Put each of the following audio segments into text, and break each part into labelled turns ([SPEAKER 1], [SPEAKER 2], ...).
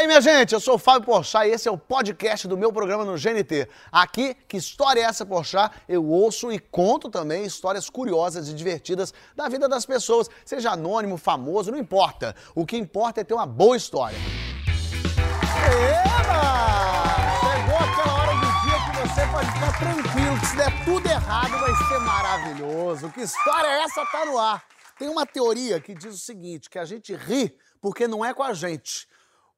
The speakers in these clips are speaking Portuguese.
[SPEAKER 1] aí, minha gente? Eu sou o Fábio Porchat e esse é o podcast do meu programa no GNT. Aqui, que história é essa, Porchat? Eu ouço e conto também histórias curiosas e divertidas da vida das pessoas, seja anônimo, famoso, não importa. O que importa é ter uma boa história. Eba! Chegou aquela hora do dia que você pode ficar tranquilo, que se der tudo errado vai ser maravilhoso. Que história é essa? Tá no ar. Tem uma teoria que diz o seguinte, que a gente ri porque não é com a gente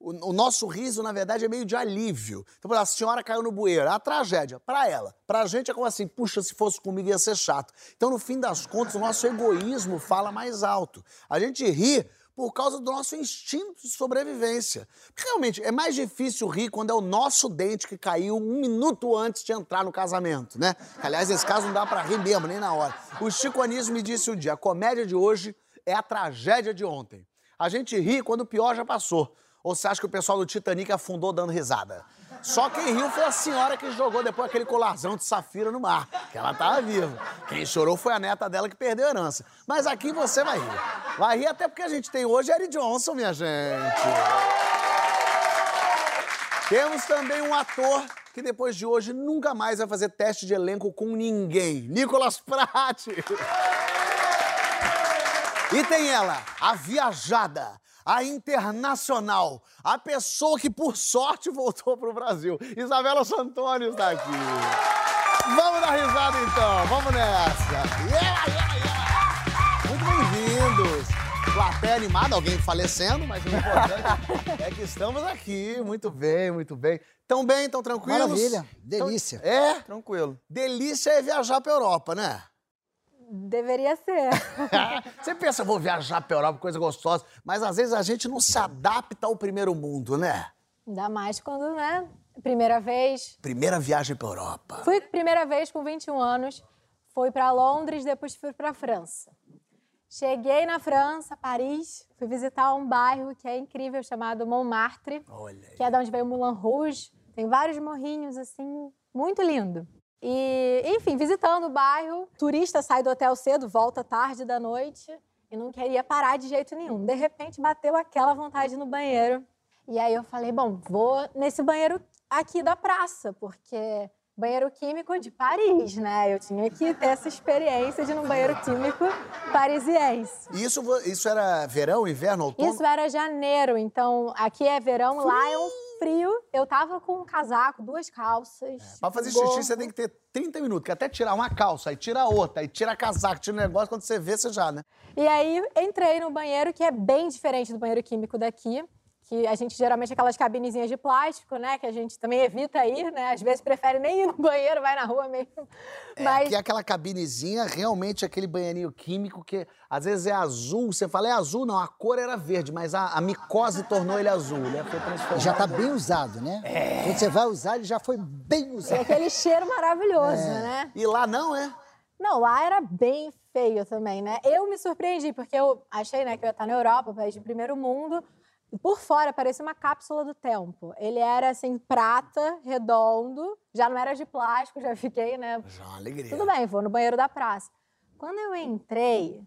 [SPEAKER 1] o, nosso riso, na verdade, é meio de alívio. Então, a senhora caiu no bueiro, é a tragédia. Para ela. Para a gente é como assim, puxa, se fosse comigo ia ser chato. Então, no fim das contas, o nosso egoísmo fala mais alto. A gente ri por causa do nosso instinto de sobrevivência. Porque, realmente, é mais difícil rir quando é o nosso dente que caiu um minuto antes de entrar no casamento, né? Aliás, nesse caso não dá para rir mesmo, nem na hora. O Chico Anísio me disse um dia, a comédia de hoje é a tragédia de ontem. A gente ri quando o pior já passou. Ou você acha que o pessoal do Titanic afundou dando risada? Só quem riu foi a senhora que jogou depois aquele colarzão de safira no mar, que ela tava viva. Quem chorou foi a neta dela que perdeu a herança. Mas aqui você vai rir. Vai rir até porque a gente tem hoje Eric Johnson, minha gente. Temos também um ator que depois de hoje nunca mais vai fazer teste de elenco com ninguém. Nicolas Prati. E tem ela, a viajada, a internacional, a pessoa que por sorte voltou pro Brasil. Isabela Santoni está aqui. Vamos dar risada então, vamos nessa. Yeah, yeah, yeah. Muito bem-vindos. Plateia animada, alguém falecendo, mas o importante é que estamos aqui. Muito bem, muito bem. Tão bem, tão tranquilos?
[SPEAKER 2] Maravilha, delícia.
[SPEAKER 1] Tão... É? Tranquilo. Delícia é viajar pra Europa, né?
[SPEAKER 3] Deveria ser.
[SPEAKER 1] Você pensa, vou viajar pra Europa, coisa gostosa, mas às vezes a gente não se adapta ao primeiro mundo, né?
[SPEAKER 3] Ainda mais quando, né? Primeira vez.
[SPEAKER 1] Primeira viagem pra Europa.
[SPEAKER 3] Fui primeira vez com 21 anos, fui para Londres, depois fui para França. Cheguei na França, Paris, fui visitar um bairro que é incrível chamado Montmartre, que é de onde veio o Moulin Rouge. Tem vários morrinhos assim, muito lindo. E, enfim, visitando o bairro, turista sai do hotel cedo, volta tarde da noite e não queria parar de jeito nenhum. De repente bateu aquela vontade no banheiro. E aí eu falei, bom, vou nesse banheiro aqui da praça, porque banheiro químico de Paris, né? Eu tinha que ter essa experiência de ir num banheiro químico parisiense.
[SPEAKER 1] Isso, isso era verão, inverno, outono?
[SPEAKER 3] Isso era janeiro, então aqui é verão, lá é um frio, eu tava com um casaco, duas calças.
[SPEAKER 1] É, pra fazer xixi, você tem que ter 30 minutos, que até tirar uma calça, aí tira outra, aí tira casaco, tira um negócio, quando você vê, você já, né?
[SPEAKER 3] E aí entrei no banheiro, que é bem diferente do banheiro químico daqui que a gente geralmente aquelas cabinezinhas de plástico, né, que a gente também evita ir, né, às vezes prefere nem ir no banheiro, vai na rua mesmo.
[SPEAKER 1] É, Mas... que aquela cabinezinha, realmente aquele banheirinho químico que às vezes é azul, você fala é azul, não, a cor era verde, mas a, a micose tornou ele azul, né, foi
[SPEAKER 2] transformado. Já tá bem usado, né? É. Quando você vai usar, ele já foi bem usado.
[SPEAKER 3] É aquele cheiro maravilhoso, é. né?
[SPEAKER 1] E lá não, é?
[SPEAKER 3] Não, lá era bem feio também, né? Eu me surpreendi, porque eu achei, né, que eu ia estar na Europa, país de primeiro mundo, por fora parecia uma cápsula do tempo. Ele era assim, prata, redondo, já não era de plástico, já fiquei, né?
[SPEAKER 1] Já uma alegria.
[SPEAKER 3] Tudo bem, vou no banheiro da praça. Quando eu entrei,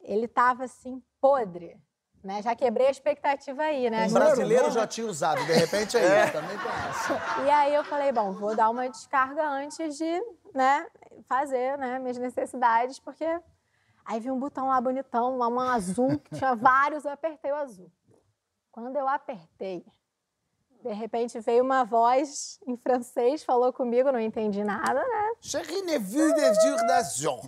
[SPEAKER 3] ele tava assim, podre. Né? Já quebrei a expectativa aí, né?
[SPEAKER 1] Um brasileiro já tinha usado, de repente é, é. também essa.
[SPEAKER 3] E aí eu falei, bom, vou dar uma descarga antes de, né, fazer, né, minhas necessidades, porque aí vi um botão lá bonitão, uma mão azul, que tinha vários, eu apertei o azul. Quando eu apertei, de repente veio uma voz em francês, falou comigo, não entendi nada, né?
[SPEAKER 1] Je ne vu de jurdation.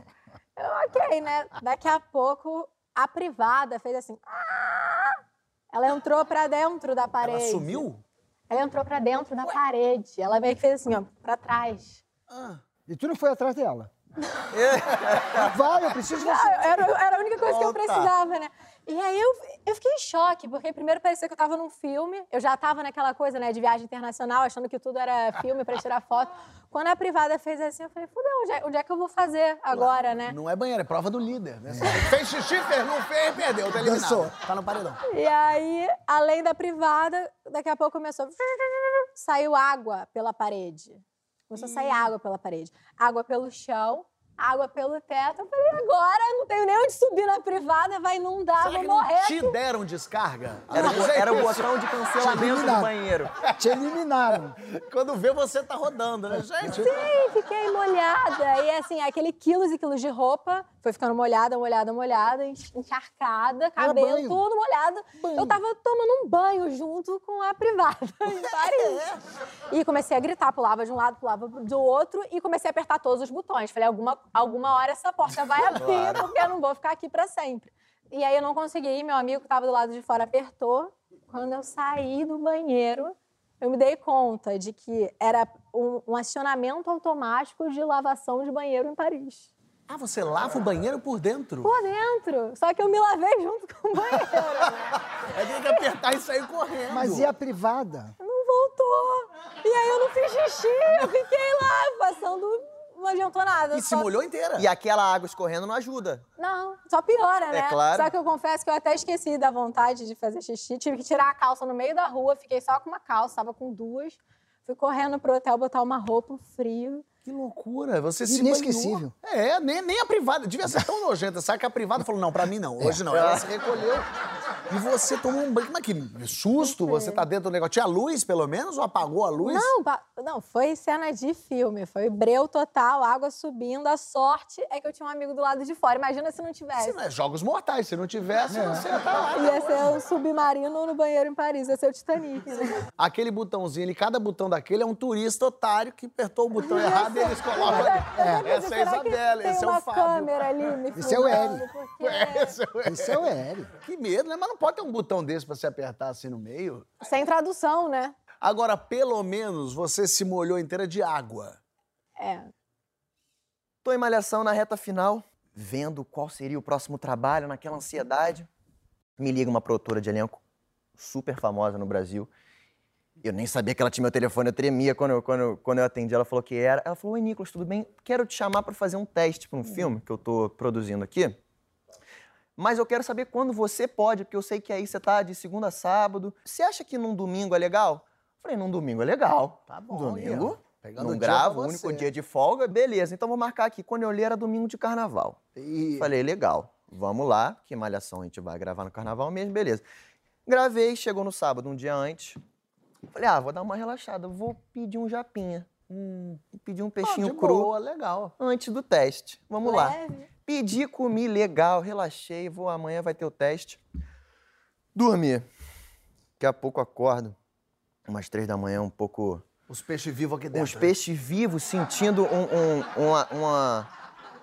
[SPEAKER 3] Ok, né? Daqui a pouco, a privada fez assim. Ah! Ela entrou para dentro da parede.
[SPEAKER 1] Ela sumiu?
[SPEAKER 3] Ela entrou para dentro da Ué? parede. Ela meio que fez assim, ó, para trás.
[SPEAKER 2] Ah. E tu não foi atrás dela?
[SPEAKER 1] Vai, eu preciso de você.
[SPEAKER 3] Era, era a única coisa que eu precisava, né? E aí eu, eu fiquei em choque, porque primeiro parecia que eu tava num filme, eu já tava naquela coisa, né, de viagem internacional, achando que tudo era filme para tirar foto. Quando a privada fez assim, eu falei, fudeu, onde é, onde é que eu vou fazer agora, né?
[SPEAKER 1] Não é banheiro, é prova do líder, né? fez xixi, fez, não fez, perdeu, tá eliminado. Dançou,
[SPEAKER 2] tá no paredão.
[SPEAKER 3] E aí, além da privada, daqui a pouco começou... Saiu água pela parede. Começou a sair água pela parede. Água pelo chão água pelo teto. Eu falei, agora não tenho nem onde subir na privada, vai inundar,
[SPEAKER 1] Será
[SPEAKER 3] vou
[SPEAKER 1] que não
[SPEAKER 3] morrer.
[SPEAKER 1] te deram descarga?
[SPEAKER 4] Era, era o botão de cancelamento do banheiro.
[SPEAKER 2] Te eliminaram.
[SPEAKER 1] Quando vê, você tá rodando, né, gente?
[SPEAKER 3] Sim, fiquei molhada. E assim, aquele quilos e quilos de roupa foi ficando molhada, molhada, molhada, encharcada, cabelo, tudo molhado.
[SPEAKER 2] Banho.
[SPEAKER 3] Eu tava tomando um banho junto com a privada em Paris. E comecei a gritar, pulava de um lado, pulava do outro e comecei a apertar todos os botões. Falei, alguma, alguma hora essa porta vai abrir, porque eu não vou ficar aqui pra sempre. E aí eu não consegui, meu amigo que tava do lado de fora apertou. Quando eu saí do banheiro, eu me dei conta de que era um, um acionamento automático de lavação de banheiro em Paris.
[SPEAKER 1] Ah, você lava o banheiro por dentro?
[SPEAKER 3] Por dentro. Só que eu me lavei junto com o banheiro.
[SPEAKER 1] Aí tem que apertar e sair correndo.
[SPEAKER 2] Mas e a privada?
[SPEAKER 3] Não voltou. E aí eu não fiz xixi, eu fiquei lá passando. Não adiantou nada.
[SPEAKER 1] E se
[SPEAKER 3] só-
[SPEAKER 1] molhou inteira?
[SPEAKER 4] E aquela água escorrendo não ajuda.
[SPEAKER 3] Não, só piora, né?
[SPEAKER 4] É claro.
[SPEAKER 3] Só que eu confesso que eu até esqueci da vontade de fazer xixi. Tive que tirar a calça no meio da rua, fiquei só com uma calça, tava com duas. Fui correndo pro hotel botar uma roupa, um frio.
[SPEAKER 1] Que loucura, você se
[SPEAKER 2] Inesquecível.
[SPEAKER 1] banhou. É, nem, nem a privada. Devia ser tão nojenta. Sabe que a privada falou, não, pra mim não, hoje não. Ela se recolheu. E você tomou um banho. Mas que susto, você tá dentro do negócio. Tinha luz, pelo menos, ou apagou a luz?
[SPEAKER 3] Não, não, foi cena de filme, foi breu total, água subindo. A sorte é que eu tinha um amigo do lado de fora. Imagina se não tivesse.
[SPEAKER 1] Se é jogos mortais, se não tivesse, você ia tá lá.
[SPEAKER 3] Ia ser um submarino no banheiro em Paris, ia ser o Titanic. Né?
[SPEAKER 1] Aquele botãozinho ali, cada botão daquele é um turista otário que apertou o botão errado eles colocam.
[SPEAKER 3] Eu
[SPEAKER 1] Essa é a Isabela,
[SPEAKER 3] tem
[SPEAKER 1] esse é
[SPEAKER 3] uma
[SPEAKER 1] o Fábio.
[SPEAKER 3] câmera ali me
[SPEAKER 2] Esse é o Hélio.
[SPEAKER 3] porque-
[SPEAKER 1] Esse é o-
[SPEAKER 2] Esse é.
[SPEAKER 1] Que medo, né? Mas não pode ter um botão desse pra se apertar assim no meio.
[SPEAKER 3] Sem tradução, né?
[SPEAKER 1] Agora, pelo menos, você se molhou inteira de água.
[SPEAKER 3] É.
[SPEAKER 4] Tô em malhação na reta final, vendo qual seria o próximo trabalho, naquela ansiedade. Me liga uma produtora de elenco super famosa no Brasil. Eu nem sabia que ela tinha meu telefone, eu tremia quando eu, quando, eu- quando eu atendi. Ela falou que era. Ela falou: Oi, Nicolas, tudo bem? Quero te chamar para fazer um teste para um filme que eu tô produzindo aqui. Mas eu quero saber quando você pode, porque eu sei que aí você tá de segunda a sábado. Você acha que num domingo é legal? Falei, num domingo é legal.
[SPEAKER 1] Tá bom,
[SPEAKER 4] Domingo.
[SPEAKER 1] Pegando
[SPEAKER 4] não gravo, o único dia de folga, beleza. Então vou marcar aqui. Quando eu olhei era domingo de carnaval.
[SPEAKER 1] E...
[SPEAKER 4] Falei, legal, vamos lá, que malhação a gente vai gravar no carnaval mesmo, beleza. Gravei, chegou no sábado, um dia antes. Falei, ah, vou dar uma relaxada, vou pedir um japinha. Hum, pedir um
[SPEAKER 1] Ah,
[SPEAKER 4] peixinho
[SPEAKER 1] de
[SPEAKER 4] cru
[SPEAKER 1] boa, legal.
[SPEAKER 4] antes do teste. Vamos lá.
[SPEAKER 3] Leve.
[SPEAKER 4] Pedi, comi, legal, relaxei, vou amanhã vai ter o teste. Dormi. Daqui a pouco acordo, umas três da manhã, um pouco
[SPEAKER 1] Os peixes vivos aqui dentro.
[SPEAKER 4] uns peixes vivos, sentindo um, um- uma, uma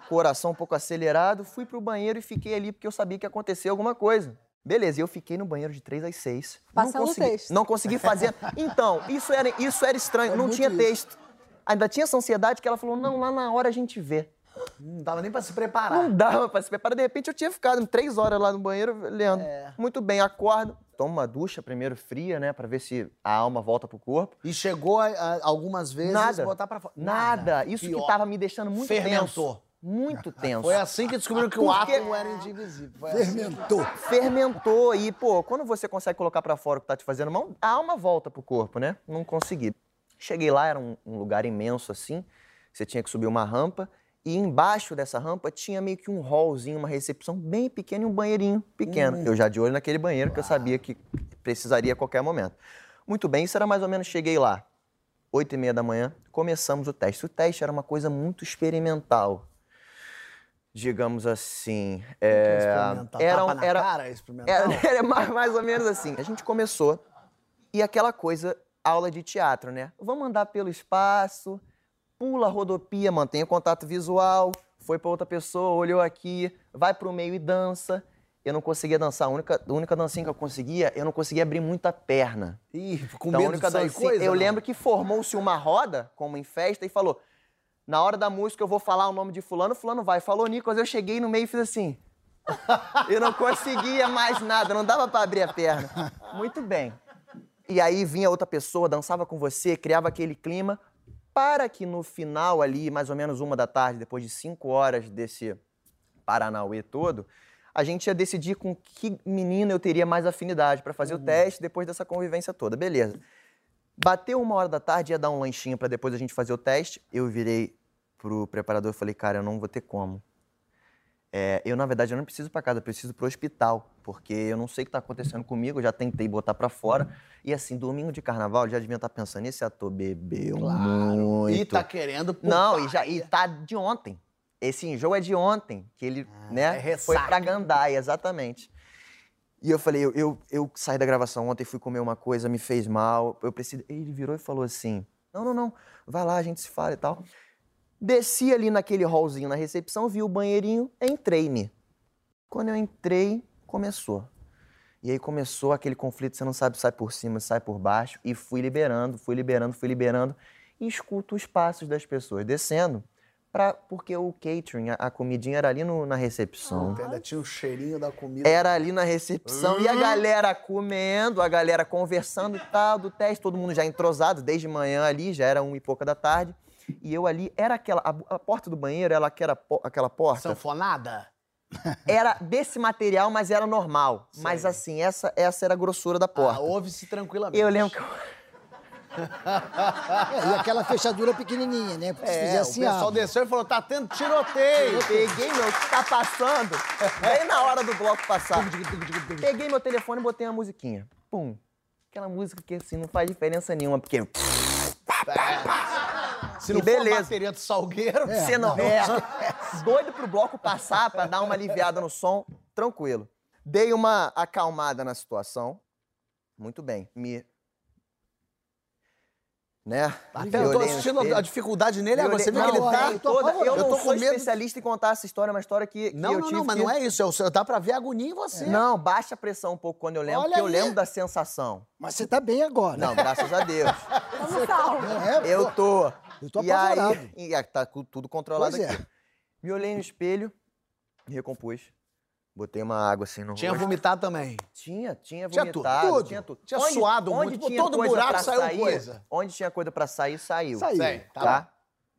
[SPEAKER 4] coração um pouco acelerado, fui pro banheiro e fiquei ali porque eu sabia que ia acontecer alguma coisa. Beleza, e eu fiquei no banheiro de 3 às 6.
[SPEAKER 3] Passando
[SPEAKER 4] não consegui,
[SPEAKER 3] texto.
[SPEAKER 4] Não consegui fazer. Então, isso era, isso era estranho,
[SPEAKER 2] É
[SPEAKER 4] não tinha
[SPEAKER 2] isso.
[SPEAKER 4] texto. Ainda tinha essa ansiedade que ela falou: não, lá na hora a gente vê.
[SPEAKER 1] Não dava nem pra se preparar.
[SPEAKER 4] Não dava pra se preparar. De repente eu tinha ficado três horas lá no banheiro lendo.
[SPEAKER 1] É.
[SPEAKER 4] Muito bem, acordo, tomo uma ducha primeiro fria, né, Pra ver se a alma volta pro corpo.
[SPEAKER 1] E chegou a- a- algumas vezes
[SPEAKER 4] Nada.
[SPEAKER 1] botar pra fora.
[SPEAKER 4] Nada. Isso
[SPEAKER 1] Pior.
[SPEAKER 4] que tava me deixando muito
[SPEAKER 1] Fermentou.
[SPEAKER 4] tenso. Muito tenso.
[SPEAKER 1] Foi assim que descobriram que o átomo era indivisível. Foi assim.
[SPEAKER 2] Fermentou.
[SPEAKER 4] Fermentou e, pô, quando você consegue colocar pra fora o que tá te fazendo mal, a alma volta pro corpo, né? Não consegui. Cheguei lá, era um, um lugar imenso assim. Você tinha que subir uma rampa e embaixo dessa rampa tinha meio que um hallzinho, uma recepção bem pequena e um banheirinho pequeno. Eu já de olho naquele banheiro que eu sabia que precisaria a qualquer momento. Muito bem, isso era mais ou menos, cheguei lá, oito e meia da manhã, começamos o teste. O teste era uma coisa muito experimental. Digamos assim. é, era,
[SPEAKER 1] Tapa na
[SPEAKER 4] era,
[SPEAKER 1] cara, experimental.
[SPEAKER 4] era, era mais, mais ou menos assim. A gente começou e aquela coisa, aula de teatro, né? Vamos andar pelo espaço, pula a rodopia, mantém o contato visual, foi pra outra pessoa, olhou aqui, vai pro meio e dança. Eu não conseguia dançar. A única, a única dancinha que eu conseguia, eu não conseguia abrir muito a perna.
[SPEAKER 1] Ih, com
[SPEAKER 4] Então, a
[SPEAKER 1] medo de
[SPEAKER 4] única
[SPEAKER 1] sair
[SPEAKER 4] dancinha-
[SPEAKER 1] coisa?
[SPEAKER 4] Eu
[SPEAKER 1] não?
[SPEAKER 4] lembro que formou-se uma roda, como em festa, e falou: na hora da música eu vou falar o nome de fulano, fulano vai. Falou Nicolas, eu cheguei no meio e fiz assim. eu não conseguia mais nada, não dava pra abrir a perna. Muito bem. E aí vinha outra pessoa, dançava com você, criava aquele clima, para que no final ali, mais ou menos uma da tarde, depois de cinco horas desse Paranauê todo, a gente ia decidir com que menina eu teria mais afinidade para fazer o teste depois dessa convivência toda. Beleza. Bateu uma hora da tarde, ia dar um lanchinho para depois a gente fazer o teste. Eu virei pro preparador e falei, cara, eu não vou ter como. É, eu, na verdade, eu não preciso para casa, eu preciso pro hospital, porque eu não sei o que tá acontecendo comigo, eu já tentei botar para fora. E assim, domingo de carnaval, eu já devia estar pensando, esse ator bebeu muito.
[SPEAKER 1] E tá querendo
[SPEAKER 4] Não,
[SPEAKER 1] poupar.
[SPEAKER 4] e, já, e tá de ontem. Esse enjoo é de ontem, que ele,
[SPEAKER 1] é
[SPEAKER 4] né, foi
[SPEAKER 1] ressaca.
[SPEAKER 4] pra Gandaia, exatamente. E eu falei, eu, eu, eu saí da gravação ontem, fui comer uma coisa, me fez mal, eu preciso... Ele virou e falou assim, não, não, não, vai lá, a gente se fala e tal. Desci ali naquele hallzinho na recepção, vi o banheirinho, entrei-me. Quando eu entrei, começou. E aí começou aquele conflito, você não sabe se sai por cima, se sai por baixo, e fui liberando, fui liberando, fui liberando, e escuto os passos das pessoas descendo, pra, porque o catering, a, a comidinha era ali no- na recepção.
[SPEAKER 1] Ainda tinha o cheirinho da comida.
[SPEAKER 4] Era ali na recepção e a galera comendo, a galera conversando e tal, do teste, todo mundo já entrosado desde manhã ali, já era uma e pouca da tarde. E eu ali, era aquela, a, a porta do banheiro, era po- aquela porta,
[SPEAKER 1] Sanfonada?
[SPEAKER 4] era desse material, mas era normal. Mas assim, essa, essa era a grossura da
[SPEAKER 1] Ah,
[SPEAKER 4] porta.
[SPEAKER 1] ouve-se tranquilamente.
[SPEAKER 4] eu lembro que eu,
[SPEAKER 2] É, e aquela fechadura pequenininha, né? Porque se
[SPEAKER 1] É,
[SPEAKER 2] fizer
[SPEAKER 1] o
[SPEAKER 2] assim,
[SPEAKER 1] pessoal
[SPEAKER 2] abre.
[SPEAKER 1] desceu e falou, tá tendo tiroteio.
[SPEAKER 4] peguei meu, tá passando, bem na hora do bloco passar. Peguei meu telefone e botei uma musiquinha. Pum. Aquela música que assim não faz diferença nenhuma, porque
[SPEAKER 1] Se
[SPEAKER 4] E
[SPEAKER 1] não for
[SPEAKER 4] beleza.
[SPEAKER 1] a bateria do Salgueiro...
[SPEAKER 4] Você não. É. Doido pro bloco passar pra dar uma aliviada no som, tranquilo. Dei uma acalmada na situação. Muito bem. Me. Né?
[SPEAKER 1] Até eu tô assistindo a dificuldade nele agora. Você viu que ele tá...
[SPEAKER 4] olha, toda-
[SPEAKER 2] apavorado.
[SPEAKER 4] Eu
[SPEAKER 1] Eu
[SPEAKER 4] não
[SPEAKER 1] tô
[SPEAKER 4] sou
[SPEAKER 1] com medo-
[SPEAKER 4] especialista em contar essa história, é uma história que, que
[SPEAKER 1] Não,
[SPEAKER 4] eu
[SPEAKER 1] não,
[SPEAKER 4] tive
[SPEAKER 1] não, mas
[SPEAKER 4] que-
[SPEAKER 1] não é isso. É seu- Dá pra ver a agonia em você.
[SPEAKER 4] Não, baixa a pressão um pouco quando eu lembro,
[SPEAKER 1] Olha
[SPEAKER 4] porque eu lembro da sensação.
[SPEAKER 2] Mas você tá bem agora.
[SPEAKER 4] Não, graças a Deus.
[SPEAKER 3] Vamos salvo.
[SPEAKER 2] Não é?
[SPEAKER 4] Eu
[SPEAKER 2] Pô,
[SPEAKER 4] tô.
[SPEAKER 2] Eu tô
[SPEAKER 4] e aí,
[SPEAKER 2] apavorado.
[SPEAKER 4] e aí, tá cu- tudo controlado
[SPEAKER 2] Pois é.
[SPEAKER 4] aqui. Me olhei no espelho, me recompus. Botei uma água assim no
[SPEAKER 1] Tinha
[SPEAKER 4] rosto.
[SPEAKER 1] vomitado também.
[SPEAKER 4] Tinha, tinha
[SPEAKER 1] Tinha tudo,
[SPEAKER 4] vomitado,
[SPEAKER 1] tudo.
[SPEAKER 4] tinha tudo.
[SPEAKER 1] Tinha suado muito, pô, todo
[SPEAKER 4] coisa
[SPEAKER 1] buraco saiu
[SPEAKER 4] sair,
[SPEAKER 1] coisa.
[SPEAKER 4] Onde tinha coisa pra sair, saiu.
[SPEAKER 2] Saiu.
[SPEAKER 1] Sei, tá
[SPEAKER 4] Tá?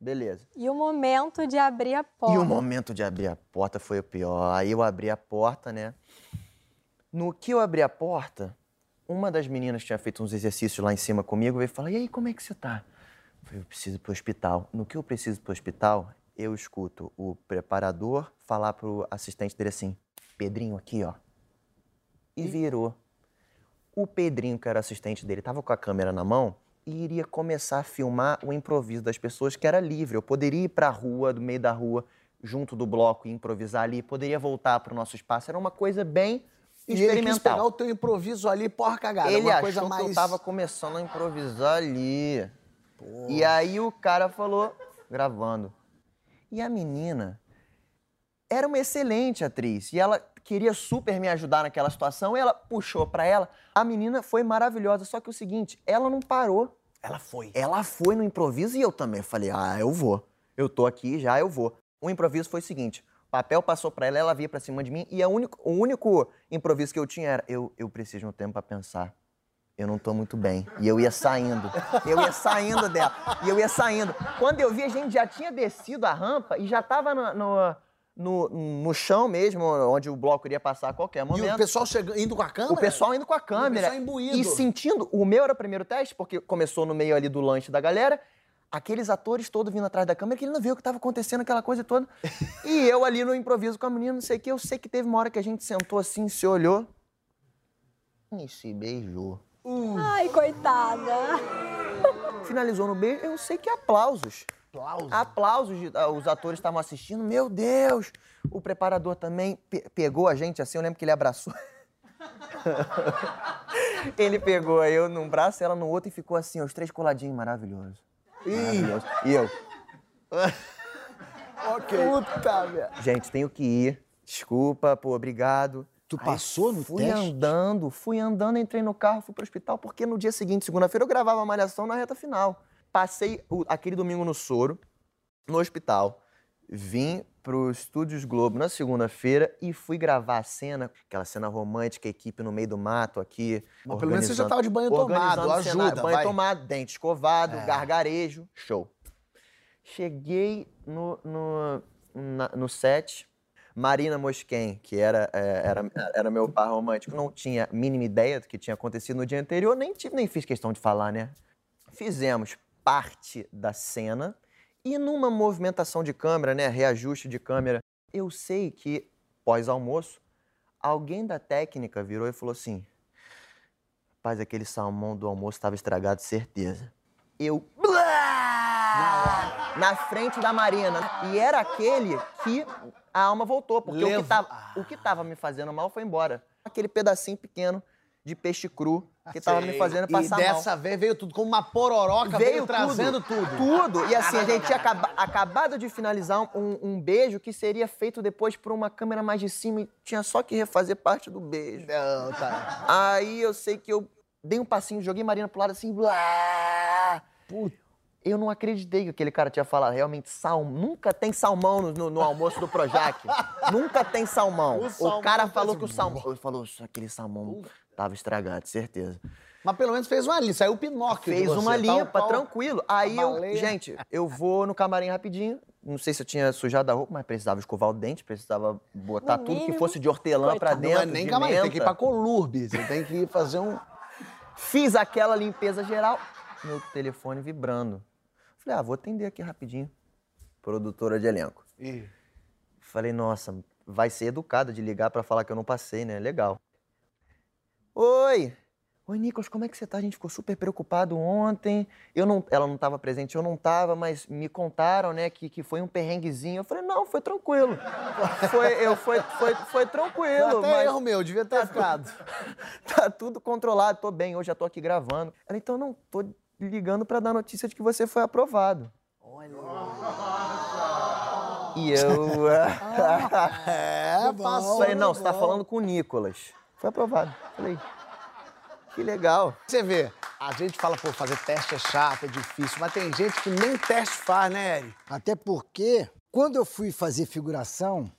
[SPEAKER 4] Beleza.
[SPEAKER 3] E o momento de abrir a porta.
[SPEAKER 4] E o momento de abrir a porta foi o pior. Aí eu abri a porta, né? No que eu abri a porta, uma das meninas que tinha feito uns exercícios lá em cima comigo veio falar: E aí, como é que você tá? Eu falei: Eu preciso ir pro hospital. No que eu preciso ir pro hospital, eu escuto o preparador falar pro assistente dele assim: Pedrinho, aqui, ó. E virou. O Pedrinho, que era assistente dele, tava com a câmera na mão e iria começar a filmar o improviso das pessoas, que era livre. Eu poderia ir pra rua, do meio da rua, junto do bloco e improvisar ali, poderia voltar pro nosso espaço. Era uma coisa bem
[SPEAKER 1] E ele quis pegar
[SPEAKER 4] experimental.
[SPEAKER 1] o teu improviso ali, porra cagada.
[SPEAKER 4] Ele
[SPEAKER 1] uma
[SPEAKER 4] achou
[SPEAKER 1] coisa
[SPEAKER 4] que
[SPEAKER 1] mais...
[SPEAKER 4] eu tava começando a improvisar ali. E aí o cara falou, gravando. E a menina era uma excelente atriz. E ela queria super me ajudar naquela situação. E ela puxou pra ela. A menina foi maravilhosa. Só que o seguinte, ela não parou.
[SPEAKER 1] Ela foi.
[SPEAKER 4] Ela foi no improviso e eu também falei, ah, eu vou. Eu tô aqui já, eu vou. O improviso foi o seguinte: o papel passou pra ela, ela via pra cima de mim e a único, o único improviso que eu tinha era: eu, eu preciso de um tempo pra pensar. Eu não tô muito bem. E eu ia saindo. Eu ia saindo dela. E eu ia saindo. Quando eu vi, a gente já tinha descido a rampa e já tava no, no, no, no chão mesmo, onde o bloco iria passar a qualquer
[SPEAKER 1] E
[SPEAKER 4] momento.
[SPEAKER 1] o pessoal chegando, indo com a câmera?
[SPEAKER 4] O pessoal indo com a câmera.
[SPEAKER 1] pessoal imbuído.
[SPEAKER 4] E sentindo. O meu era o primeiro teste, porque começou no meio ali do lanche da galera. Aqueles atores todos vindo atrás da câmera, querendo ver o que estava acontecendo, aquela coisa toda. e eu ali no improviso com a menina, não sei o que. Eu sei que teve uma hora que a gente sentou assim, se olhou. E se beijou.
[SPEAKER 3] Ai, coitada.
[SPEAKER 4] Finalizou no beijo, eu sei que aplausos.
[SPEAKER 1] Aplausos.
[SPEAKER 4] Aplausos, ah, os atores estavam assistindo. Meu Deus! O preparador também pe- pegou a gente assim, eu lembro que ele abraçou. ele pegou eu num braço, ela no outro e ficou assim, os três coladinhos, maravilhoso. Maravilhoso. E eu,
[SPEAKER 1] Ok. Puta, velho.
[SPEAKER 4] gente, tenho que ir. Desculpa, pô, obrigado.
[SPEAKER 2] Tu passou no
[SPEAKER 4] Fui
[SPEAKER 2] teste?
[SPEAKER 4] andando, fui andando, entrei no carro, fui pro hospital, porque no dia seguinte, segunda-feira, eu gravava a malhação na reta final. Passei o- aquele domingo no soro, no hospital. Vim pros Estúdios Globo na segunda-feira e fui gravar a cena, aquela cena romântica, equipe no meio do mato aqui.
[SPEAKER 1] Mas pelo menos você já tava de banho tomado,
[SPEAKER 4] cenário,
[SPEAKER 1] ajuda,
[SPEAKER 4] Banho
[SPEAKER 1] vai.
[SPEAKER 4] tomado, dente escovado,
[SPEAKER 1] É.
[SPEAKER 4] gargarejo, show. Cheguei no, no, na- no set, Marina Mosquen, que era, é, era, era meu par romântico, não tinha a mínima ideia do que tinha acontecido no dia anterior, nem, tive, nem fiz questão de falar, né? Fizemos parte da cena E numa movimentação de câmera, né, reajuste de câmera, eu sei que pós-almoço, alguém da técnica virou e falou assim: "Rapaz, aquele salmão do almoço estava estragado, certeza". Eu na frente da Marina. E era aquele que a alma voltou, porque o,
[SPEAKER 1] Levo-
[SPEAKER 4] que tava, o que tava me fazendo mal foi embora. Aquele pedacinho pequeno de peixe cru que tava me fazendo passar
[SPEAKER 1] e
[SPEAKER 4] mal.
[SPEAKER 1] dessa vez veio tudo como uma pororoca, veio, trazendo tudo.
[SPEAKER 4] Tudo. E assim, a gente tinha acaba- acabado de finalizar um, um beijo que seria feito depois por uma câmera mais de cima e tinha só que refazer parte do beijo.
[SPEAKER 1] Não, tá.
[SPEAKER 4] Aí eu sei que eu dei um passinho, joguei Marina pro lado assim. Blá. Eu não acreditei que aquele cara tinha falado. Realmente, salmão. Nunca tem salmão no, no- no almoço do Projac. Nunca tem salmão.
[SPEAKER 1] O
[SPEAKER 4] O,
[SPEAKER 1] salmão
[SPEAKER 4] cara falou que o salmão. Ele falou, aquele salmão tava estragado, certeza.
[SPEAKER 1] Mas pelo menos fez uma linha, saiu o Pinóquio de
[SPEAKER 4] Fez
[SPEAKER 1] você,
[SPEAKER 4] uma limpa,
[SPEAKER 1] qual
[SPEAKER 4] tranquilo. Aí eu,
[SPEAKER 1] baleia.
[SPEAKER 4] gente, eu vou no camarim rapidinho. Não sei se eu tinha sujado a roupa, mas precisava escovar o dente, precisava botar
[SPEAKER 3] No
[SPEAKER 4] tudo que
[SPEAKER 3] mínimo.
[SPEAKER 4] fosse de hortelã pra
[SPEAKER 3] Coitado.
[SPEAKER 1] Não
[SPEAKER 4] dentro.
[SPEAKER 1] é nem
[SPEAKER 4] de
[SPEAKER 1] camarim, tem que ir
[SPEAKER 4] menta.
[SPEAKER 1] pra Colurbe, você tem que ir fazer um...
[SPEAKER 4] Fiz aquela limpeza geral, meu telefone vibrando. Falei, ah, vou atender aqui rapidinho. Produtora de elenco.
[SPEAKER 1] Ih,
[SPEAKER 4] Falei, nossa, vai ser educada de ligar pra falar que eu não passei, né? Legal. Oi! Oi, Nicolas, como é que você tá? A gente ficou super preocupado ontem. Eu não, ela não estava presente, eu não estava, mas me contaram, né, que, que foi um perrenguezinho. Eu falei, não, foi tranquilo. Foi, eu, foi, foi, foi tranquilo.
[SPEAKER 1] Até
[SPEAKER 4] mas
[SPEAKER 1] erro meu, devia ter ficado.
[SPEAKER 4] tá tudo controlado, tô bem, hoje já tô aqui gravando. Ela, então não, tô ligando pra dar notícia de que você foi aprovado. E eu.
[SPEAKER 1] É, passou.
[SPEAKER 4] Falei, não, você tá falando com o Nicolas. Foi aprovado. Falei, que legal.
[SPEAKER 1] Você vê, a gente fala, pô, fazer teste é chato, é difícil, mas tem gente que nem teste faz, né, Eri?
[SPEAKER 2] Até porque, quando eu fui fazer figuração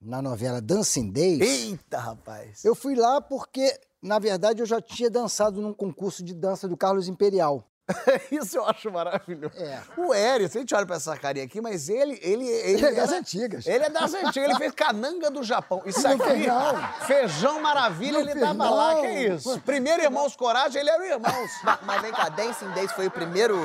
[SPEAKER 2] na novela Dancing Days,
[SPEAKER 1] Eita, rapaz.
[SPEAKER 2] eu fui lá porque, na verdade, eu já tinha dançado num concurso de dança do Carlos Imperial.
[SPEAKER 1] Isso eu acho maravilhoso.
[SPEAKER 2] É.
[SPEAKER 1] O Eri, a gente olha pra essa carinha aqui, mas ele... Ele, ele,
[SPEAKER 2] Ele é das
[SPEAKER 1] era-
[SPEAKER 2] antigas.
[SPEAKER 1] Ele é das antigas, ele fez cananga do Japão. Isso
[SPEAKER 2] Não
[SPEAKER 1] aqui,
[SPEAKER 2] não.
[SPEAKER 1] feijão maravilha,
[SPEAKER 2] Não
[SPEAKER 1] ele tava lá,
[SPEAKER 2] não.
[SPEAKER 1] que isso? Primeiro Irmãos Coragem, ele era o Irmãos.
[SPEAKER 4] Ma- Mas vem cá, Dancing Days foi o primeiro.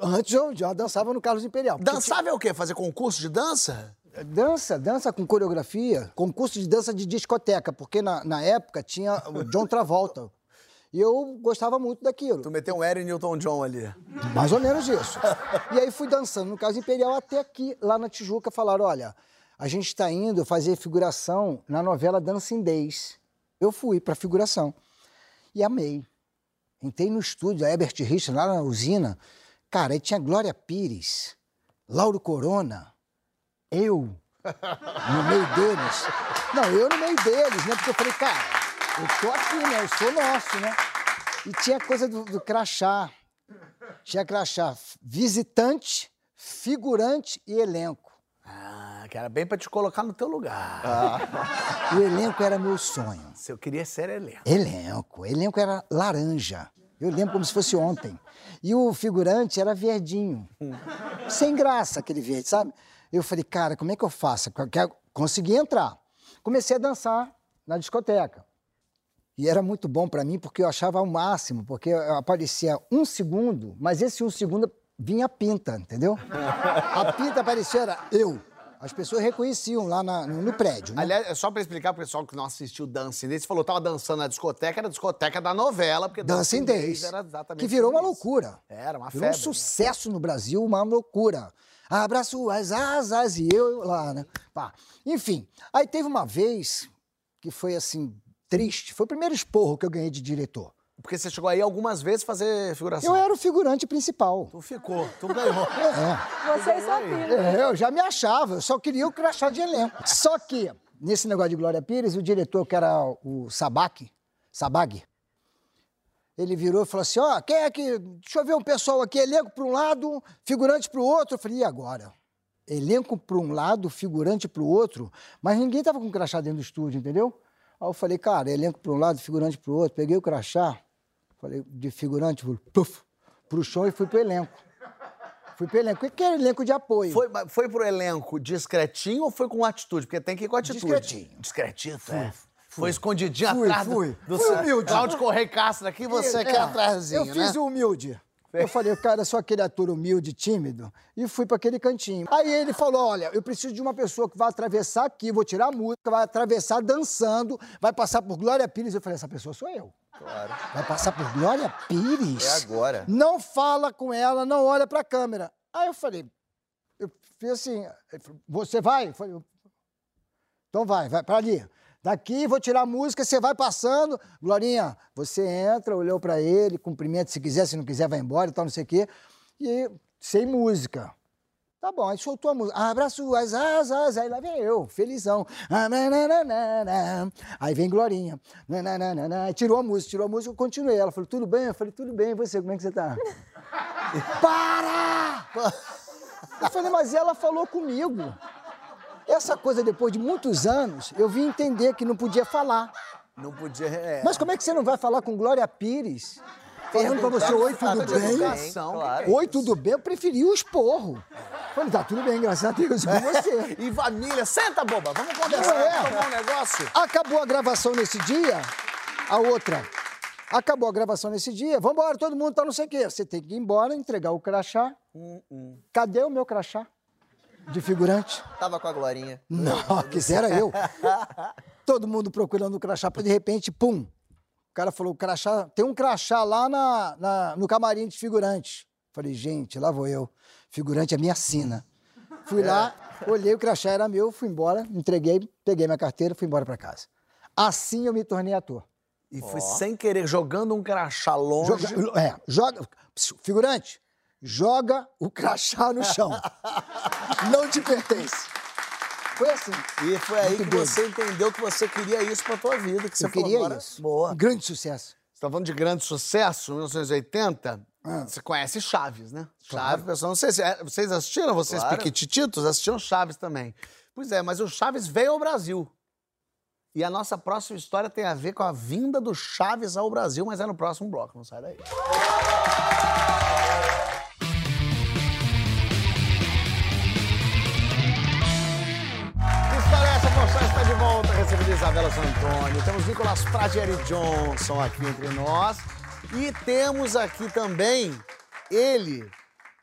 [SPEAKER 2] Antes eu já dançava no Carlos Imperial.
[SPEAKER 1] Dançava é o quê? Fazer concurso de dança?
[SPEAKER 2] tinha- Dança, dança com coreografia, concurso de dança de discoteca, porque na, na época tinha o John Travolta. E eu gostava muito daquilo.
[SPEAKER 1] Tu meteu um Eri Newton John ali.
[SPEAKER 2] Mais ou menos isso. E aí fui dançando no Caso Imperial até aqui, lá na Tijuca, falaram: olha, a gente está indo fazer figuração na novela Dancing Days. Eu fui para figuração. E amei. Entrei no estúdio, a Herbert Richard, lá na usina. Cara, aí tinha Glória Pires, Lauro Corona, eu no meio deles. Não, eu no meio deles, né? Porque eu falei, cara, eu tô aqui, né? Eu sou nosso, né? E tinha coisa do, do crachá. Tinha crachá visitante, figurante e elenco.
[SPEAKER 1] Ah, que era bem pra te colocar no teu lugar.
[SPEAKER 2] O elenco era meu sonho.
[SPEAKER 1] Se eu queria ser elenco.
[SPEAKER 2] Elenco. Elenco era laranja. Eu lembro como se fosse ontem. E o figurante era verdinho. Sem graça aquele verde, sabe? Eu falei, cara, como é que eu faço? Consegui entrar. Comecei a dançar na discoteca. E era muito bom pra mim porque eu achava ao máximo, porque aparecia um segundo, mas esse um segundo vinha a pinta, entendeu? A pinta aparecia, era eu. As pessoas reconheciam lá na- no, no prédio. Né?
[SPEAKER 1] Aliás, é só pra explicar pro pessoal que não assistiu Dancing Days, você falou que tava dançando na discoteca, era a discoteca da novela, porque
[SPEAKER 2] Dancing Days,
[SPEAKER 1] era exatamente
[SPEAKER 2] que virou uma loucura.
[SPEAKER 1] Era uma
[SPEAKER 2] Virou um
[SPEAKER 1] febre. né?
[SPEAKER 2] sucesso no Brasil, uma loucura. Abra suas asas e eu lá, né? Pá. Enfim, aí teve uma vez que foi assim, triste. Foi o primeiro esporro que eu ganhei de diretor.
[SPEAKER 1] Porque você chegou aí algumas vezes fazer figuração.
[SPEAKER 2] Eu era o figurante principal.
[SPEAKER 1] Tu ficou, tu ganhou.
[SPEAKER 2] É,
[SPEAKER 3] Você e sua filha.
[SPEAKER 2] é, eu já me achava, eu só queria o crachá de elenco. Só que, nesse negócio de Glória Pires, o diretor, que era o Sabak, Sabag, ele virou e falou assim: ó, quem é que. Deixa eu ver um pessoal aqui, elenco para um lado, figurante para o outro. Eu falei, e agora? Elenco para um lado, figurante para o outro, mas ninguém tava com crachá dentro do estúdio, entendeu? Aí eu falei, cara, elenco para um lado, figurante para o outro. Peguei o crachá, falei, de figurante, fui, puf, pro chão e fui pro elenco. Fui pro elenco. O que é elenco de apoio?
[SPEAKER 1] Foi, foi pro elenco discretinho ou foi com atitude? Porque tem que ir com atitude.
[SPEAKER 2] Discretinho.
[SPEAKER 1] Discretinho, é. Foi escondidinho
[SPEAKER 2] Fui,
[SPEAKER 1] atrás do-
[SPEAKER 2] fui.
[SPEAKER 1] do,
[SPEAKER 2] Fui
[SPEAKER 1] do
[SPEAKER 2] humilde.
[SPEAKER 1] Cláudio Correia Castro aqui, você
[SPEAKER 2] É,
[SPEAKER 1] quer atrasinho,
[SPEAKER 2] Eu fiz
[SPEAKER 1] né?
[SPEAKER 2] o humilde. Eu falei, cara, eu sou aquele ator humilde, tímido, e fui para aquele cantinho. Aí ele falou: olha, eu preciso de uma pessoa que vai atravessar aqui, vou tirar a música, vai atravessar dançando, vai passar por Glória Pires. Eu falei, essa pessoa sou eu.
[SPEAKER 4] Claro.
[SPEAKER 2] Vai passar por Glória Pires?
[SPEAKER 4] É agora.
[SPEAKER 2] Não fala com ela, não olha pra câmera. Aí eu falei, eu fiz assim, você vai? Eu falei, então vai, vai pra ali. Daqui vou tirar a música, você vai passando. Glorinha, você entra, olhou pra ele, cumprimenta se quiser, se não quiser vai embora e tal, não sei o quê. E sem música. Tá bom, aí soltou a música. Abra suas asas, aí lá vem eu, felizão. Ah. Aí vem Glorinha. Tirou a música, tirou a música, eu continuei. Ela falou, tudo bem? Eu falei, tudo bem, e você, como é que você tá? Para! Eu falei, mas ela falou comigo. Essa coisa, depois de muitos anos, eu vim entender que não podia falar.
[SPEAKER 1] Não podia. É.
[SPEAKER 2] Mas como é que você não vai falar com Glória Pires? Falando pra você, oi, tudo bem?
[SPEAKER 1] educação.
[SPEAKER 4] Claro.
[SPEAKER 2] Oi, tudo bem? Eu preferi o esporro. Falei, tá tudo bem, graças a Deus, e com você.
[SPEAKER 1] E família, senta, boba, vamos conversar,
[SPEAKER 2] é?
[SPEAKER 1] vamos tomar um negócio.
[SPEAKER 2] Acabou a gravação nesse dia, a outra. Acabou a gravação nesse dia, vambora, todo mundo tá não sei o quê. Você tem que ir embora, entregar o crachá. Cadê o meu crachá? De figurante?
[SPEAKER 4] Tava com a Glorinha.
[SPEAKER 2] Não, quisera eu. Todo mundo procurando o crachá, de repente, pum. O cara falou, o crachá, tem um crachá lá na, na- no camarim de figurante. Falei, gente, lá vou eu. Figurante é minha sina. Fui lá, olhei, o crachá era meu, fui embora, entreguei, peguei minha carteira, fui embora pra casa. Assim eu me tornei ator.
[SPEAKER 1] E foi sem querer, jogando um crachá longe.
[SPEAKER 2] Joga, é, joga, figurante, joga o crachá no chão. Não te pertence. Foi assim.
[SPEAKER 1] E foi aí
[SPEAKER 2] Muito
[SPEAKER 1] que
[SPEAKER 2] doido.
[SPEAKER 1] você entendeu que você queria isso pra tua vida. Que você
[SPEAKER 2] Eu
[SPEAKER 1] falou,
[SPEAKER 2] queria
[SPEAKER 1] agora,
[SPEAKER 2] isso.
[SPEAKER 1] Boa.
[SPEAKER 2] Um grande sucesso.
[SPEAKER 1] Você tá falando de grande sucesso, 1980.
[SPEAKER 2] Ah.
[SPEAKER 1] Você conhece Chaves, né?
[SPEAKER 2] Claro.
[SPEAKER 1] Chaves, pessoal. Não sei se é- vocês assistiram, vocês
[SPEAKER 4] Claro.
[SPEAKER 1] piquitititos assistiram Chaves também. Pois é, mas o Chaves veio ao Brasil. E a nossa próxima história tem a ver com a vinda do Chaves ao Brasil, mas é no próximo bloco, não sai daí. De volta, recebendo Isabela Santoni. Temos Nicolas Pradieri Johnson aqui entre nós. E temos aqui também ele,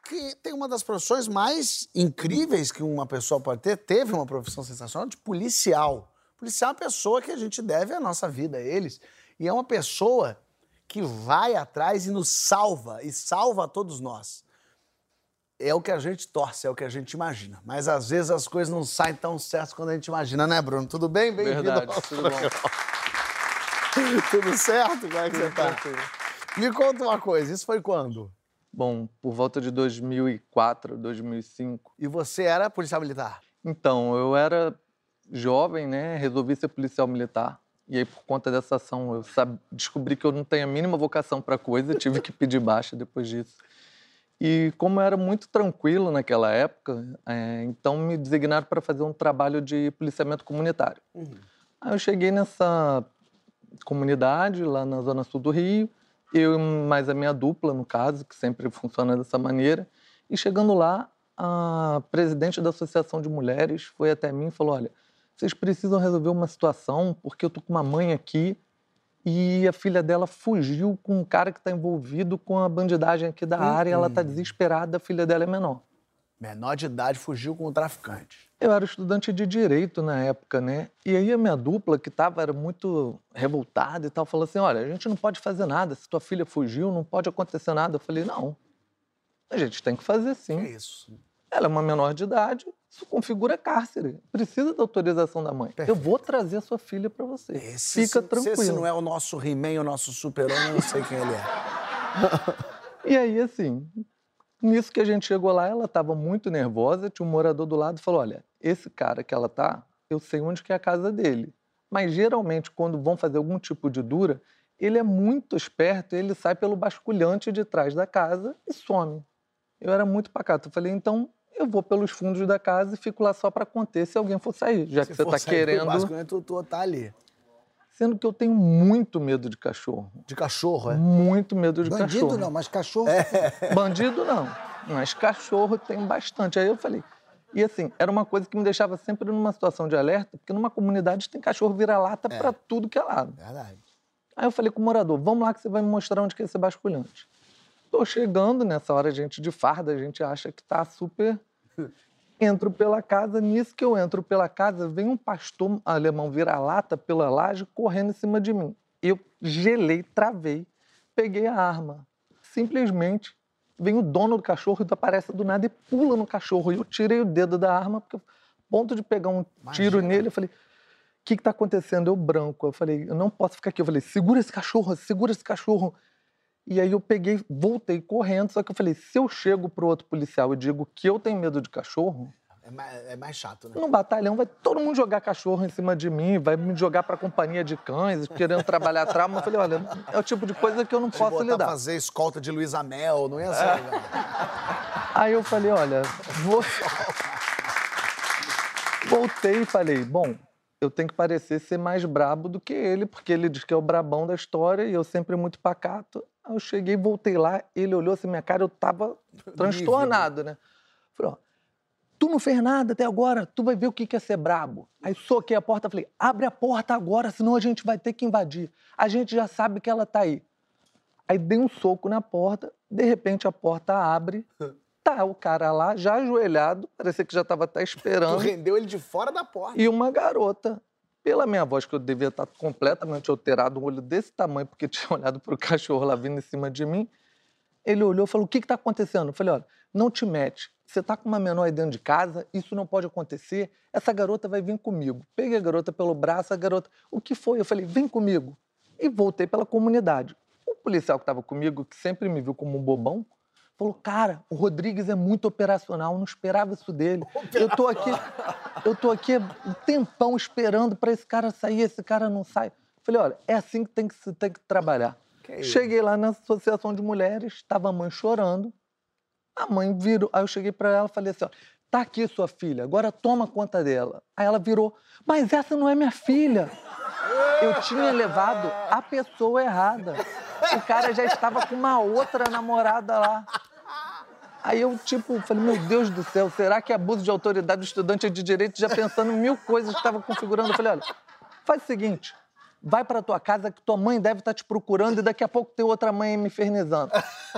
[SPEAKER 1] que tem uma das profissões mais incríveis que uma pessoa pode ter. Teve uma profissão sensacional de policial. Policial é uma pessoa que a gente deve a nossa vida a eles. E é uma pessoa que vai atrás e nos salva, e salva a todos nós é o que a gente torce, é o que a gente imagina. Mas às vezes as coisas não saem tão certas quando a gente imagina, né, Bruno? Tudo bem? Bem-vindo.
[SPEAKER 5] Verdade, tudo bom.
[SPEAKER 1] Tudo certo? Como é que você tá?
[SPEAKER 5] Tranquilo.
[SPEAKER 1] Me conta uma coisa, isso foi quando?
[SPEAKER 5] Bom, por volta de 2004, 2005.
[SPEAKER 1] E você era policial militar?
[SPEAKER 5] Então, eu era jovem, né? Resolvi ser policial militar. E aí, por conta dessa ação, eu descobri que eu não tenho a mínima vocação para coisa, tive que pedir baixa depois disso. E como era muito tranquilo naquela época, é, então me designaram para fazer um trabalho de policiamento comunitário. Aí eu cheguei nessa comunidade, lá na Zona Sul do Rio, eu e mais a minha dupla, no caso, que sempre funciona dessa maneira. E chegando lá, a presidente da Associação de Mulheres foi até mim e falou: Olha, vocês precisam resolver uma situação, porque eu tô com uma mãe aqui e a filha dela fugiu com um cara que está envolvido com a bandidagem aqui da área e ela está desesperada, a filha dela é menor.
[SPEAKER 1] Menor de idade fugiu com o traficante.
[SPEAKER 5] Eu era estudante de direito na época, né? E aí a minha dupla, que tava, era muito revoltada e tal, falou assim: olha, a gente não pode fazer nada. Se tua filha fugiu, não pode acontecer nada. Eu falei: não. A gente tem que fazer
[SPEAKER 1] É
[SPEAKER 5] sim.
[SPEAKER 1] isso.
[SPEAKER 5] Ela é uma menor de idade, isso configura cárcere. Precisa da autorização da mãe. Eu vou trazer a sua filha para você.
[SPEAKER 1] Esse,
[SPEAKER 5] Fica
[SPEAKER 1] se,
[SPEAKER 5] tranquilo.
[SPEAKER 1] Se esse não é o nosso He-Man, o nosso super-homem, eu não sei quem ele é.
[SPEAKER 5] E aí, assim, nisso que a gente chegou lá, ela estava muito nervosa, tinha um morador do lado e falou: olha, esse cara que ela tá, eu sei onde que é a casa dele. Mas geralmente, quando vão fazer algum tipo de dura, ele é muito esperto, ele sai pelo basculhante de trás da casa e some. Eu era muito pacato. Eu falei, então eu vou pelos fundos da casa e fico lá só para conter se alguém for sair, já que
[SPEAKER 1] Se
[SPEAKER 5] você
[SPEAKER 1] for
[SPEAKER 5] está querendo.
[SPEAKER 1] Basicamente, tu, tu tá ali.
[SPEAKER 5] Sendo que eu tenho muito medo de cachorro.
[SPEAKER 1] De cachorro, é?
[SPEAKER 5] Muito medo de
[SPEAKER 2] Bandido
[SPEAKER 5] cachorro.
[SPEAKER 2] não, mas cachorro.
[SPEAKER 5] Bandido não, mas cachorro tem bastante. Aí eu falei. E assim, era uma coisa que me deixava sempre numa situação de alerta, porque numa comunidade tem cachorro vira-lata pra tudo que é lado.
[SPEAKER 1] Verdade.
[SPEAKER 5] Aí eu falei com o morador: vamos lá que você vai me mostrar onde que é esse basculhante. Tô chegando nessa hora, gente de farda, a gente acha que tá super. Entro pela casa, nisso que eu entro pela casa, vem um pastor alemão vira-lata pela laje correndo em cima de mim. Eu gelei, travei, peguei a arma. Simplesmente vem o dono do cachorro e aparece do nada e pula no cachorro. E eu tirei o dedo da arma, porque, a ponto de pegar um tiro
[SPEAKER 1] Imagina.
[SPEAKER 5] nele, eu falei: o que está acontecendo? Eu branco. Eu falei: eu não posso ficar aqui. Eu falei: segura esse cachorro, segura esse cachorro. E aí eu peguei, voltei correndo, só que eu falei: se eu chego pro outro policial e digo que eu tenho medo de cachorro,
[SPEAKER 1] É mais, é mais chato, né?
[SPEAKER 5] no batalhão vai todo mundo jogar cachorro em cima de mim, vai me jogar pra companhia de cães, querendo trabalhar trauma. Eu falei: olha, é o tipo de coisa que eu não
[SPEAKER 1] Te
[SPEAKER 5] posso
[SPEAKER 1] botar
[SPEAKER 5] lidar.
[SPEAKER 1] fazer escolta de Luísa Mel, não ia ser legal.
[SPEAKER 5] Aí eu falei, olha, vou... Voltei e falei, bom, eu tenho que parecer ser mais brabo do que ele, porque ele diz que é o brabão da história e eu sempre muito pacato. Aí eu cheguei, voltei lá, ele olhou assim minha cara, eu tava transtornado, né? Falei, ó, tu não fez nada até agora, tu vai ver o que é ser brabo. Aí soquei a porta, falei, abre a porta agora, senão a gente vai ter que invadir. A gente já sabe que ela tá aí. Aí dei um soco na porta, de repente a porta abre, tá o cara lá, já ajoelhado, parecia que já estava até
[SPEAKER 1] Tu
[SPEAKER 5] esperando,
[SPEAKER 1] rendeu ele de fora da porta.
[SPEAKER 5] e uma garota. Pela minha voz, que eu devia estar completamente alterado, um olho desse tamanho, porque tinha olhado para o cachorro lá vindo em cima de mim, ele olhou e falou: O que está acontecendo? Eu falei: Olha, não te mete. Você está com uma menor aí dentro de casa, isso não pode acontecer. Essa garota vai vir comigo. Peguei a garota pelo braço, a garota, o que foi? Eu falei: Vem comigo. E voltei pela comunidade. O policial que estava comigo, que sempre me viu como um bobão, falou: Cara, o Rodrigues é muito operacional, não esperava isso dele. Eu tô aqui, eu tô aqui um tempão esperando para esse cara sair, esse cara não sai. Falei: Olha, é assim que tem que, tem que trabalhar.
[SPEAKER 1] Que?
[SPEAKER 5] Cheguei lá na associação de mulheres, estava a mãe chorando. A mãe virou, aí eu cheguei para ela e falei assim: ó, tá aqui sua filha, agora toma conta dela. Aí ela virou, mas essa não é minha filha. Eu tinha levado a pessoa errada. O cara já estava com uma outra namorada lá. Aí eu, tipo, falei, meu Deus do céu, será que é abuso de autoridade do estudante de direito já pensando mil coisas que estava configurando? Eu falei, olha, faz o seguinte, vai para tua casa que tua mãe deve estar te procurando e daqui a pouco tem outra mãe me infernizando.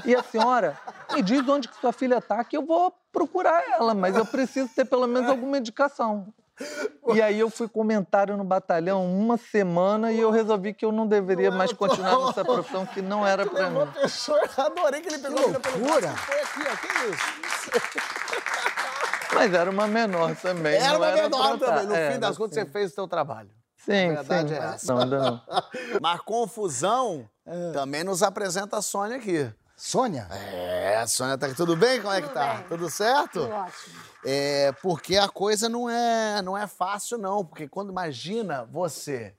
[SPEAKER 5] E a senhora me diz onde que sua filha tá que eu vou procurar ela, mas eu preciso ter pelo menos alguma indicação. E aí eu fui comentário no batalhão uma semana e eu resolvi que eu não deveria mais continuar nessa profissão que não era para mim.
[SPEAKER 1] pessoa, adorei que ele pegou
[SPEAKER 2] Que loucura.
[SPEAKER 1] foi aqui, ó. Que isso?
[SPEAKER 5] Mas era uma menor também.
[SPEAKER 1] Era uma menor
[SPEAKER 5] pra-
[SPEAKER 1] também. No
[SPEAKER 5] é,
[SPEAKER 1] fim das
[SPEAKER 5] sim.
[SPEAKER 1] contas, você fez o teu trabalho.
[SPEAKER 5] Sim,
[SPEAKER 1] A verdade
[SPEAKER 5] sim.
[SPEAKER 1] é essa.
[SPEAKER 5] Não, não.
[SPEAKER 1] Mas confusão
[SPEAKER 2] É.
[SPEAKER 1] também nos apresenta a Sônia aqui.
[SPEAKER 2] Sônia?
[SPEAKER 1] É, Sônia, tá tudo bem? Como é que
[SPEAKER 3] Tudo
[SPEAKER 1] tá?
[SPEAKER 3] bem.
[SPEAKER 1] Tudo certo?
[SPEAKER 3] Tudo ótimo.
[SPEAKER 1] É, porque a coisa não é, não é fácil, não. Porque quando imagina você,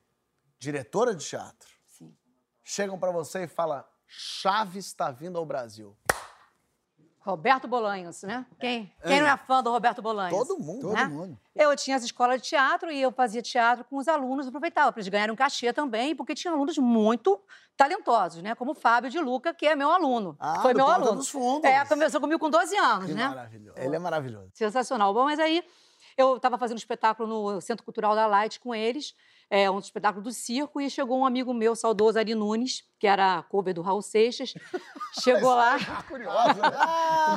[SPEAKER 1] diretora de teatro,
[SPEAKER 6] Sim.
[SPEAKER 1] chegam pra você e falam: Chaves está vindo ao Brasil.
[SPEAKER 6] Roberto Bolanhos, né? Quem, quem não é fã do Roberto Bolanhos?
[SPEAKER 1] Todo mundo.
[SPEAKER 2] Todo
[SPEAKER 6] né?
[SPEAKER 2] mundo.
[SPEAKER 6] Eu tinha as escolas de teatro e eu fazia teatro com os alunos, aproveitava para eles ganharem um cachê também, porque tinha alunos muito talentosos, né? Como o Fábio de Luca, que é meu aluno.
[SPEAKER 1] Ah,
[SPEAKER 6] Foi
[SPEAKER 1] do
[SPEAKER 6] meu
[SPEAKER 1] Porta
[SPEAKER 6] aluno.
[SPEAKER 1] dos Fundos.
[SPEAKER 6] É, começou comigo com 12 anos,
[SPEAKER 1] Que
[SPEAKER 6] né?
[SPEAKER 1] maravilhoso. Ele é maravilhoso.
[SPEAKER 6] Sensacional. Bom, mas aí eu estava fazendo um espetáculo no Centro Cultural da Light com eles, é, um espetáculo do circo, e chegou um amigo meu, saudoso Ari Nunes, que era cover do Raul Seixas. Chegou lá.
[SPEAKER 1] Curiosa, né?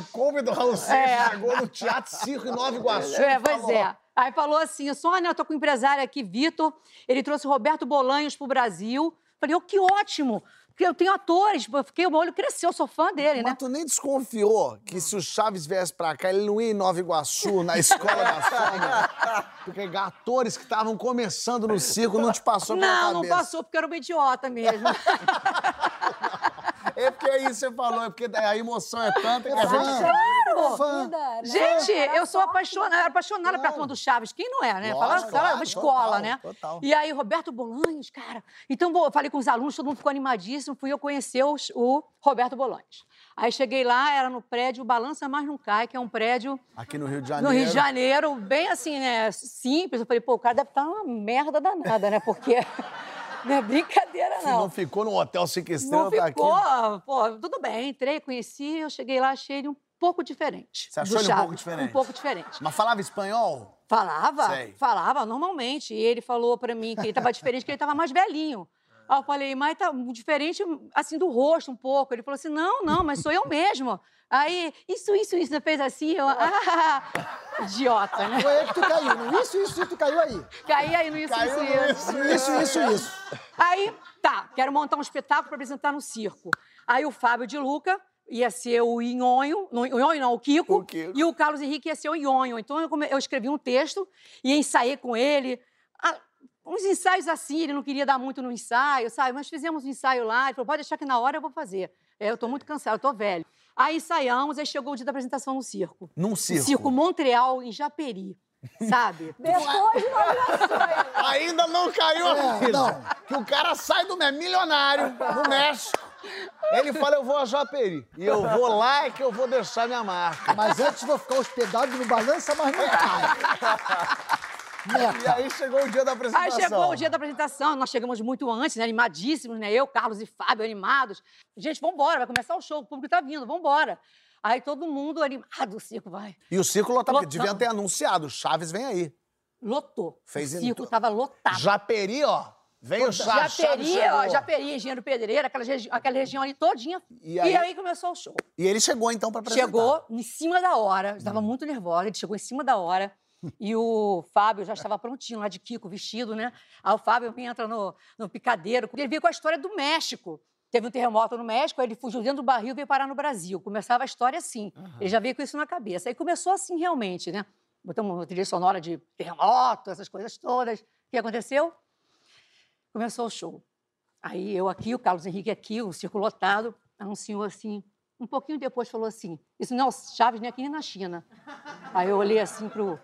[SPEAKER 1] O cover do Raul Seixas
[SPEAKER 6] É.
[SPEAKER 1] chegou no Teatro Circo em Nova Iguaçu.
[SPEAKER 6] É, pois
[SPEAKER 1] falou,
[SPEAKER 6] é. Aí falou assim, Sônia, eu tô com o empresário aqui, Vitor, ele trouxe o Roberto Bolanhos pro Brasil. Falei, oh, que ótimo, porque eu tenho atores, fiquei, o meu olho cresceu, eu sou fã dele, né?
[SPEAKER 1] Mas tu nem desconfiou que se o Chaves viesse pra cá, ele não ia em Nova Iguaçu, na escola da Sônia? Porque atores que estavam começando no circo não te passou pela
[SPEAKER 6] Não, não
[SPEAKER 1] cabeça.
[SPEAKER 6] passou, porque eu era uma idiota mesmo.
[SPEAKER 1] É porque é isso que você falou, é porque a emoção é tanta que a gente...
[SPEAKER 6] Claro!
[SPEAKER 2] Fã.
[SPEAKER 3] Né?
[SPEAKER 6] Gente, eu sou apaixonada, era apaixonada pela turma do Chaves. Quem não é, né? Fala,
[SPEAKER 1] Lógico,
[SPEAKER 6] fala,
[SPEAKER 1] claro,
[SPEAKER 6] uma escola,
[SPEAKER 1] total,
[SPEAKER 6] né?
[SPEAKER 1] total.
[SPEAKER 6] E aí, Roberto Bolanhos, cara. Então, eu falei com os alunos, todo mundo ficou animadíssimo. Fui eu conhecer os- o Roberto Bolanhos. Aí cheguei lá, era no prédio Balança Mais Não Cai, que é um prédio
[SPEAKER 1] Aqui no Rio de
[SPEAKER 6] no
[SPEAKER 1] Janeiro.
[SPEAKER 6] Rio de Janeiro, bem assim, né? Simples. Eu falei, pô, o cara deve estar uma merda danada, né? Porque não é brincadeira, não.
[SPEAKER 1] não ficou no Hotel Cinco
[SPEAKER 6] Não
[SPEAKER 1] Estrelas, tá aqui.
[SPEAKER 6] ficou, pô, tudo bem. Entrei, conheci, eu cheguei lá, achei ele um pouco diferente.
[SPEAKER 1] Você achou ele um pouco
[SPEAKER 6] Chaves.
[SPEAKER 1] diferente?
[SPEAKER 6] Um pouco diferente.
[SPEAKER 1] Mas falava espanhol?
[SPEAKER 6] Falava,
[SPEAKER 1] Sei.
[SPEAKER 6] falava normalmente. E ele falou pra mim que ele tava diferente, que ele tava mais velhinho. Aí eu falei, mas tá diferente, assim, do rosto um pouco. Ele falou assim, não, não, mas sou eu mesmo. Aí, isso, isso, isso, você fez assim, eu, ah, idiota, né?
[SPEAKER 2] Foi aí que tu caiu. No isso, isso, isso, tu caiu aí.
[SPEAKER 6] Caí aí no isso,
[SPEAKER 1] Caiu
[SPEAKER 6] isso,
[SPEAKER 1] no
[SPEAKER 6] isso.
[SPEAKER 2] Isso, isso, isso.
[SPEAKER 6] Aí, tá, quero montar um espetáculo para apresentar no circo. Aí o Fábio de Luca ia ser o Inhonho, não, o Inhonho não, o Kiko,
[SPEAKER 1] O Kiko.
[SPEAKER 6] e o Carlos Henrique ia ser o Inhonho. Então eu, come- eu escrevi um texto e ensaiei com ele. Uns ensaios assim, ele não queria dar muito no ensaio, sabe? Mas fizemos um ensaio lá, ele falou, pode deixar que na hora eu vou fazer. É, eu tô muito cansado, eu tô velho. Aí ensaiamos, aí chegou o dia da apresentação no circo.
[SPEAKER 1] Num
[SPEAKER 6] No
[SPEAKER 1] circo.
[SPEAKER 6] circo Montreal, em Japeri, sabe?
[SPEAKER 3] Depois nomeações.
[SPEAKER 1] Ainda não caiu a
[SPEAKER 2] É, não.
[SPEAKER 1] Que o cara sai do México, milionário, no México. Ele fala, eu vou a Japeri. E eu vou lá é que eu vou deixar minha marca.
[SPEAKER 2] Mas antes vou ficar hospedado no Balança, mas não cai.
[SPEAKER 1] E
[SPEAKER 2] Meta.
[SPEAKER 1] aí chegou o dia da apresentação.
[SPEAKER 6] Aí chegou o dia da apresentação, nós chegamos muito antes, né, animadíssimos, né? Eu, Carlos e Fábio animados. Gente, vambora, vai começar o show, o público tá vindo, vambora. Aí todo mundo animado, o circo vai.
[SPEAKER 1] E o circo Lotado. deviam ter anunciado. Chaves vem aí.
[SPEAKER 6] Lotou.
[SPEAKER 1] Fez
[SPEAKER 6] o circo
[SPEAKER 1] to-
[SPEAKER 6] tava lotado.
[SPEAKER 1] Japeri, ó. Vem o Chaves. Chaves
[SPEAKER 6] Japeri, ó. Japeri, Engenheiro Pedreiro, aquela, regi- aquela região ali todinha.
[SPEAKER 1] E
[SPEAKER 6] E
[SPEAKER 1] aí-
[SPEAKER 6] aí, começou o show.
[SPEAKER 1] E ele chegou então pra apresentar.
[SPEAKER 6] Chegou em cima da hora,
[SPEAKER 1] Hum.
[SPEAKER 6] estava muito nervosa, ele chegou em cima da hora. E o Fábio já estava prontinho lá de Kiko, vestido, né? Aí o Fábio entra no, no picadeiro. Ele veio com a história do México. Teve um terremoto no México, aí ele fugiu dentro do barril e veio parar no Brasil. Começava a história assim. Ele já veio com isso na cabeça. Aí começou assim realmente, né? Botamos uma trilha sonora de terremoto, essas coisas todas. O que aconteceu? Começou o show. Aí eu aqui, o Carlos Henrique aqui, o circo lotado, anunciou assim. Um pouquinho depois falou assim: Isso não é o Chaves nem aqui nem na China. Aí eu olhei assim pro,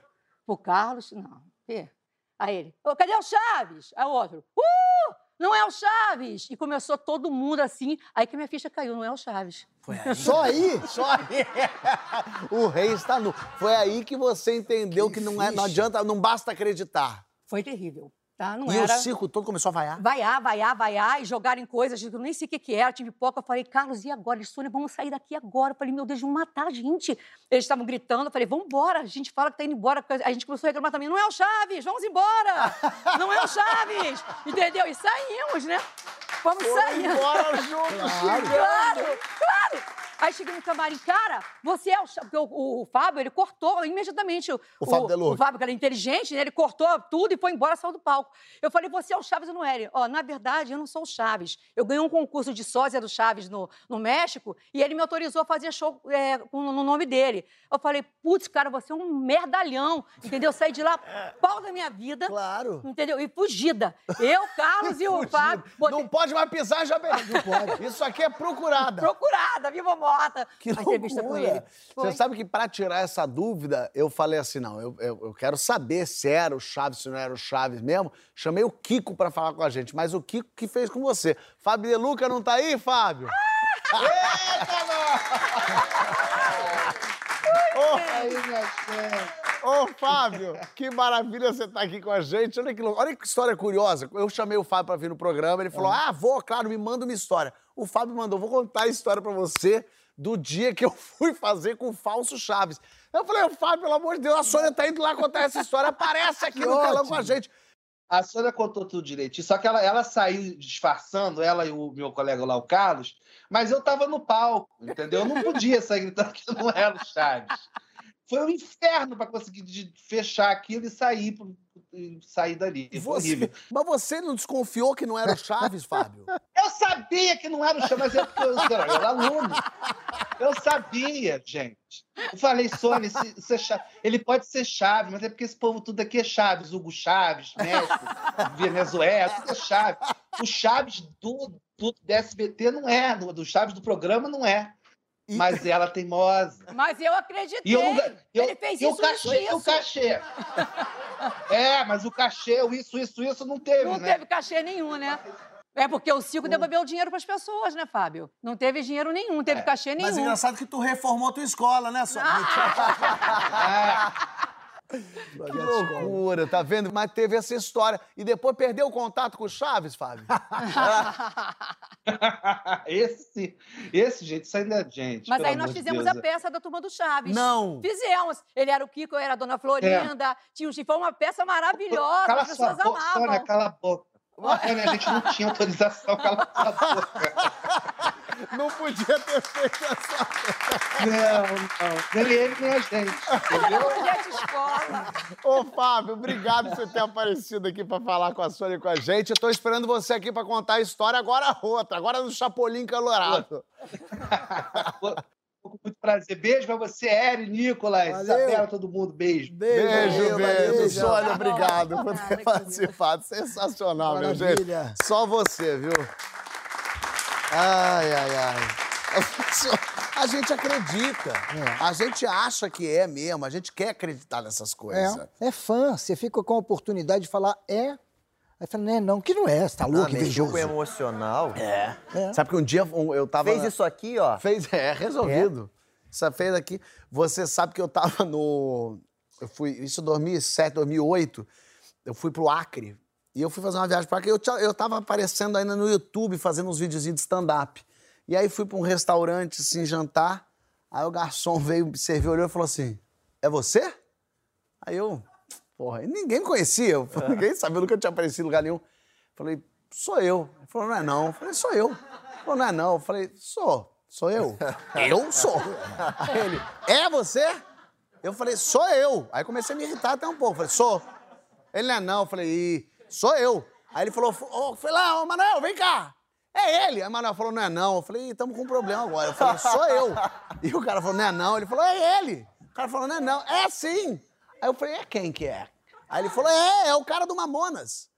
[SPEAKER 6] pro Carlos: Não, quê? Aí ele: "Ô, Cadê o Chaves? Aí o outro: Uh! Não é o Chaves! E começou todo mundo assim. Aí que minha ficha caiu: Não é o Chaves.
[SPEAKER 1] Foi aí.
[SPEAKER 2] Só aí?
[SPEAKER 1] Só aí. o rei está nu. Foi aí que você entendeu que,
[SPEAKER 2] Que
[SPEAKER 1] não, é, não adianta, não basta acreditar.
[SPEAKER 6] Foi terrível. Tá? Não
[SPEAKER 1] e
[SPEAKER 6] era.
[SPEAKER 1] o circo todo começou a vaiar.
[SPEAKER 6] Vaiar, vaiar, vaiar, e jogarem coisas eu nem sei o que, que era, tive pipoca. Eu falei, Carlos, e agora? Eles Sônia, vamos sair daqui agora. Eu falei, meu Deus, vão matar a gente. Eles estavam gritando, eu falei, vamos embora. A gente fala que tá indo embora. A gente começou a reclamar também, não é o Chaves, vamos embora. Não é o Chaves. Entendeu? E saímos, né? Vamos sair.
[SPEAKER 1] Bora junto,
[SPEAKER 2] Claro.
[SPEAKER 6] Claro, claro. Aí cheguei no camarim, cara, você é o. Porque o, o Fábio, ele cortou imediatamente. O,
[SPEAKER 1] O Fábio Deluca.
[SPEAKER 6] o Fábio, que era inteligente, né? ele cortou tudo e foi embora, saiu do palco. Eu falei, você é o Chaves, eu não era. Ele, Ó, na verdade, eu não sou o Chaves. Eu ganhei um concurso de sósia do Chaves no, no México e ele me autorizou a fazer show é, no nome dele. Eu falei, putz, cara, você é um merdalhão, entendeu? Eu saí de lá, pau da minha vida,
[SPEAKER 1] Claro.
[SPEAKER 6] entendeu? E fugida. Eu, Carlos e o Fábio. botei-
[SPEAKER 1] Não pode mais pisar Japeri. Não pode. Isso aqui é procurada.
[SPEAKER 6] procurada, viva ou morta.
[SPEAKER 1] Que
[SPEAKER 6] a entrevista com ele. Foi.
[SPEAKER 1] Você sabe que pra tirar essa dúvida, eu falei assim, não, eu, eu, eu quero saber se era o Chaves, se não era o Chaves mesmo. Chamei o Kiko pra falar com a gente, mas o Kiko que fez com você. Fábio De Luca não tá aí, Fábio? Ô, Fábio, que maravilha você estar aqui com a gente. Olha que, Olha que história curiosa. Eu chamei o Fábio para vir no programa, ele falou: Ah, vou, claro, me manda uma história. O Fábio mandou, vou contar a história para você do dia que eu fui fazer com o falso Chaves. Eu falei, Fábio, pelo amor de Deus, a Sônia tá indo lá contar essa história, aparece aqui
[SPEAKER 2] Que
[SPEAKER 1] no telão com a gente.
[SPEAKER 7] A Sônia contou tudo direitinho, só que ela, ela saiu disfarçando, ela e o meu colega lá, o Carlos, mas eu tava no palco, entendeu? Eu não podia sair gritando que não era o Chaves. Foi um inferno para conseguir fechar aquilo e sair, e sair dali. Foi horrível.
[SPEAKER 1] Você... Mas você não desconfiou que não era o Chaves, Fábio?
[SPEAKER 7] Eu sabia que não era o Chaves, mas é porque eu, eu era aluno. Eu sabia, gente. Eu falei, Sônia, esse é Chaves. ele pode ser Chaves, mas é porque esse povo tudo aqui é Chaves. Hugo Chaves, México, Venezuela, tudo é Chaves. O Chaves do, do, do SBT não é, do, do Chaves do programa não é. Mas ela é teimosa.
[SPEAKER 6] Mas eu acreditei.
[SPEAKER 7] E eu eu-
[SPEAKER 6] Ele fez
[SPEAKER 7] e o
[SPEAKER 6] isso,
[SPEAKER 7] cachê,
[SPEAKER 6] isso,
[SPEAKER 7] e o cachê. É, mas o cachê, o isso, isso, isso não teve,
[SPEAKER 6] Não
[SPEAKER 7] né?
[SPEAKER 6] teve cachê nenhum, né? É porque o circo devolveu o dinheiro para as pessoas, né, Fábio? Não teve dinheiro nenhum, não
[SPEAKER 7] É,
[SPEAKER 6] teve cachê nenhum.
[SPEAKER 1] Mas engraçado que tu reformou a tua escola, né, Sônia? Que loucura, tá vendo? Mas teve essa história. E depois perdeu o contato com o Chaves, Fábio?
[SPEAKER 7] esse, esse, gente, isso ainda é gente.
[SPEAKER 6] Mas aí nós fizemos
[SPEAKER 7] Deus.
[SPEAKER 6] a peça da Turma do Chaves.
[SPEAKER 1] Não.
[SPEAKER 6] Fizemos. Ele era o Kiko, eu era a Dona Florinda. Tinha um foi uma peça maravilhosa,
[SPEAKER 7] Cala
[SPEAKER 6] as
[SPEAKER 7] sua
[SPEAKER 6] pessoas
[SPEAKER 7] boca,
[SPEAKER 6] amavam.
[SPEAKER 7] Sônia, cala a boca. É, né? A gente não tinha autorização, cala a boca.
[SPEAKER 1] Não podia ter feito essa.
[SPEAKER 7] Não, não. Nem ele, nem a gente. Entendeu?
[SPEAKER 6] Projeto escola.
[SPEAKER 1] Ô, Fábio, obrigado por você ter aparecido aqui pra falar com a Sônia e com a gente. Eu tô esperando você aqui pra contar a história agora outra, agora no Chapolin Colorado.
[SPEAKER 7] Com muito prazer. Beijo pra você, Eri, Nicolas,
[SPEAKER 2] Valeu.
[SPEAKER 7] Isabela, todo mundo. Beijo.
[SPEAKER 1] Beijo,
[SPEAKER 2] valeu,
[SPEAKER 1] beijo.
[SPEAKER 2] valeu.
[SPEAKER 1] Sônia, obrigado por ter participado. Sensacional, meu gente.
[SPEAKER 2] Maravilha.
[SPEAKER 1] Só você, viu? Ai, ai, ai. A gente acredita.
[SPEAKER 2] É.
[SPEAKER 1] A gente acha que é mesmo. A gente quer acreditar nessas coisas.
[SPEAKER 2] É, é fã. Você fica com a oportunidade de falar é. Aí fala, não é não, que não é, você tá louco,
[SPEAKER 4] Ah,
[SPEAKER 2] invejoso.
[SPEAKER 4] com o emocional.
[SPEAKER 1] É.
[SPEAKER 2] É.
[SPEAKER 1] Sabe que um dia eu tava.
[SPEAKER 4] Fez isso aqui, ó.
[SPEAKER 1] Fez, é, resolvido. Isso fez aqui. Você sabe que eu tava no. Eu fui. Isso em 2007, 2008. Eu fui pro Acre. E eu fui fazer uma viagem pro Acre. Eu, eu tava aparecendo ainda no YouTube, fazendo uns videozinhos de stand-up. E aí fui pra um restaurante, assim, jantar. Aí o garçom veio me servir, olhou e falou assim: É você? Aí eu. Porra, ninguém me conhecia. Eu, ninguém sabia, eu nunca tinha aparecido em lugar nenhum. Falei, sou eu. Ele falou, não é não. Eu falei, sou eu. Ele falou, não é não. Eu falei, sou. Sou eu. eu sou. Aí ele, é você? Eu falei, sou eu. Aí comecei a me irritar até um pouco. Falei, sou. Ele não é não. Eu falei, Ih, sou eu. Aí ele falou, ô, foi lá, ô, Manuel, vem cá. É ele. Aí o Manuel falou, não é não. Eu falei, estamos com um problema agora. Eu falei, sou eu. E o cara falou, não é não. Ele falou, é ele. O cara falou, não é não. É sim. Aí eu falei, é quem que é? Aí ele falou, é, é o cara do Mamonas.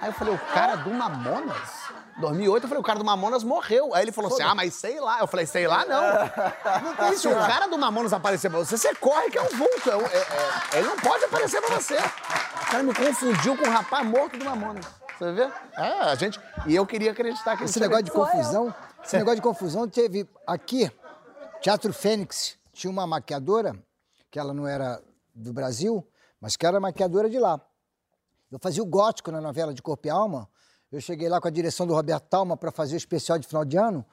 [SPEAKER 1] Aí eu falei, o cara do Mamonas? 2008, eu falei, o cara do Mamonas morreu. Aí ele falou assim, ah, mas sei lá. Eu falei, sei lá não. Não tem Se o cara do Mamonas aparecer pra você, você corre que é um vulto. É um- é- é- ele não pode aparecer pra você. O cara me confundiu com o rapaz morto do Mamonas. Você vê? É, a gente... E eu queria acreditar que
[SPEAKER 2] Esse negócio de confusão, esse negócio de confusão teve aqui, Teatro Fênix, tinha uma maquiadora, que ela não era do Brasil, mas que era maquiadora de lá. Eu fazia o gótico na novela de Corpo e Alma. Eu cheguei lá com a direção do Roberto Talma para fazer o especial de final de ano.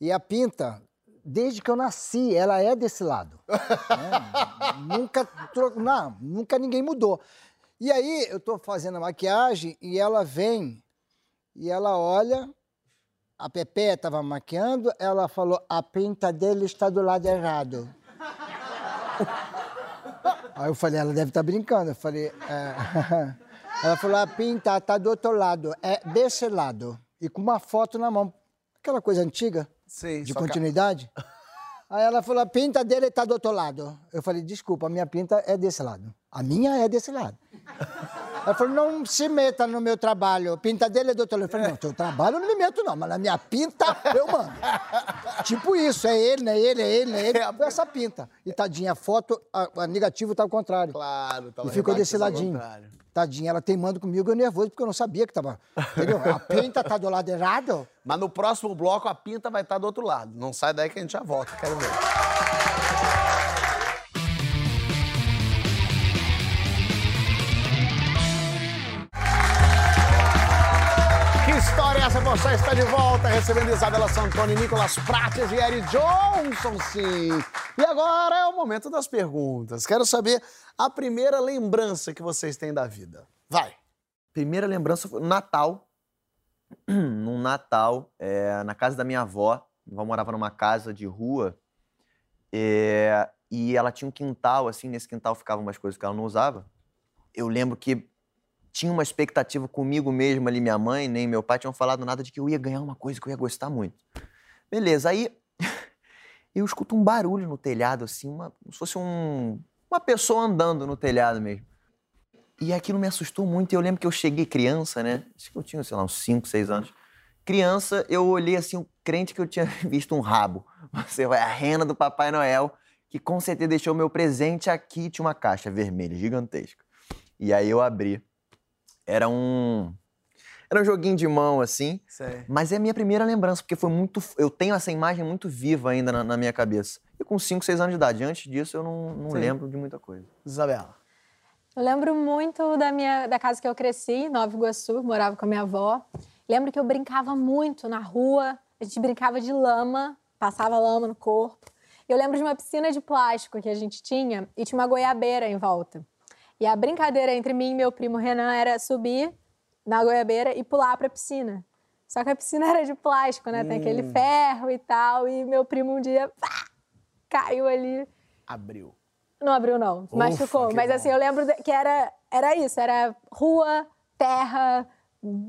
[SPEAKER 2] E a Pinta, desde que eu nasci, ela é desse lado. né? nunca, não, nunca ninguém mudou. E aí eu tô fazendo a maquiagem e ela vem e ela olha, a Pepe estava maquiando, ela falou: a pinta dele está do lado errado. Aí eu falei: ela deve estar brincando. Eu falei: é. Ela falou: a pinta está do outro lado, é desse lado. E com uma foto na mão. Aquela coisa antiga,
[SPEAKER 1] Sim,
[SPEAKER 2] de
[SPEAKER 1] que-
[SPEAKER 2] continuidade. Aí ela falou: a pinta dele está do outro lado. Eu falei: desculpa, a minha pinta é desse lado. A minha é desse lado. Ela falou, não se meta no meu trabalho. Pinta dele é do outro. Eu falei, não, teu trabalho eu não me meto, não, mas na minha pinta eu mando. tipo isso, é ele, não é ele, é ele, não é ele. Foi essa pinta. E tadinha, a foto, a, a negativo tá ao contrário.
[SPEAKER 1] Claro, tava
[SPEAKER 2] E ficou desse
[SPEAKER 1] ao
[SPEAKER 2] ladinho. Tadinha, ela teimando comigo, eu nervoso, porque eu não sabia que tava. Entendeu? A pinta tá do lado errado.
[SPEAKER 1] Mas no próximo bloco a pinta vai estar do outro lado. Não sai daí que a gente já volta, quero ver. Você está de volta recebendo Isabela Santoni, Nicolas Prates e Eric Johnson, sim. E agora é o momento das perguntas. Quero saber a primeira lembrança que vocês têm da vida. Vai.
[SPEAKER 4] Primeira lembrança foi no Natal. Num Natal, é, na casa da minha avó. Minha avó morava numa casa de rua. é, e ela tinha um quintal, assim, nesse quintal ficavam umas coisas que ela não usava. Eu lembro que tinha uma expectativa comigo mesmo ali, minha mãe, nem meu pai tinham falado nada de que eu ia ganhar uma coisa que eu ia gostar muito. Beleza, aí eu escuto um barulho no telhado, assim, uma, como se fosse um, uma pessoa andando no telhado mesmo. E aquilo me assustou muito. E eu lembro que eu cheguei criança, né? Acho que eu tinha, sei lá, uns 5, 6 anos. Criança, eu olhei assim, o crente que eu tinha visto um rabo. Você vai, a rena do Papai Noel, que com certeza deixou meu presente aqui. Tinha uma caixa vermelha, gigantesca. E aí eu abri. Era um. Era um joguinho de mão, assim.
[SPEAKER 1] Sei.
[SPEAKER 4] Mas é a minha primeira lembrança, porque foi muito. Eu tenho essa imagem muito viva ainda na, na minha cabeça. E com 5, 6 anos de idade. Antes disso, eu não, não
[SPEAKER 1] Sim.
[SPEAKER 4] lembro de muita coisa.
[SPEAKER 1] Isabela.
[SPEAKER 3] Eu lembro muito da minha da casa que eu cresci, Nova Iguaçu, morava com a minha avó. Lembro que eu brincava muito na rua, a gente brincava de lama, passava lama no corpo. Eu lembro de uma piscina de plástico que a gente tinha e tinha uma goiabeira em volta. E a brincadeira entre mim e meu primo Renan era subir na goiabeira e pular pra piscina. Só que a piscina era de plástico, né? Tem aquele ferro e tal. E meu primo um dia pá, caiu ali.
[SPEAKER 1] Abriu.
[SPEAKER 3] Não abriu, não.
[SPEAKER 1] Ufa,
[SPEAKER 3] Machucou. Mas
[SPEAKER 1] bom.
[SPEAKER 3] assim, eu lembro que era, era isso. Era rua, terra,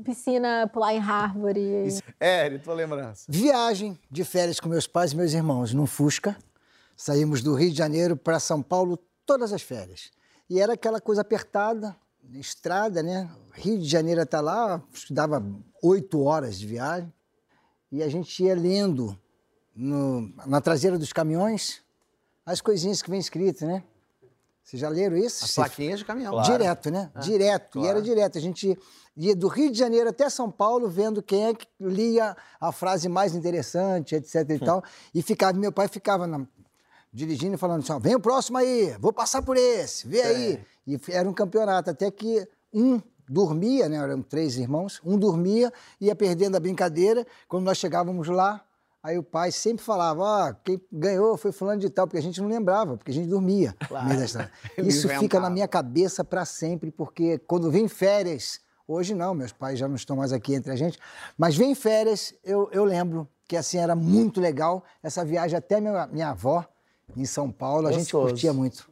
[SPEAKER 3] piscina, pular em árvore.
[SPEAKER 1] Eri, tua lembrança.
[SPEAKER 2] Viagem de férias com meus pais e meus irmãos num Fusca. Saímos do Rio de Janeiro para São Paulo todas as férias. E era aquela coisa apertada, estrada, né? Rio de Janeiro até lá, dava oito horas de viagem. E a gente ia lendo no- na traseira dos caminhões as coisinhas que vem escritas, né? Vocês já leram isso?
[SPEAKER 1] As
[SPEAKER 2] Você-
[SPEAKER 1] plaquinhas de caminhão.
[SPEAKER 2] Direto, né? direto. E era direto. A gente ia do Rio de Janeiro até São Paulo vendo quem é que lia a frase mais interessante, etc e tal. E ficava, meu pai ficava na- dirigindo e falando assim, ó, vem o próximo aí, vou passar por esse, vê aí. E era um campeonato, até que um dormia, né? Eram três irmãos, um dormia, ia perdendo a brincadeira. Quando nós chegávamos lá, aí o pai sempre falava, ó, quem ganhou foi fulano de tal, porque a gente não lembrava, porque a gente dormia.
[SPEAKER 1] Ele
[SPEAKER 2] Isso fica na minha cabeça para sempre, porque quando vem férias, hoje não, meus pais já não estão mais aqui entre a gente, mas vem férias, eu, eu lembro que assim era muito legal essa viagem até minha, minha avó em São Paulo, a gente
[SPEAKER 1] Gostoso.
[SPEAKER 2] curtia muito.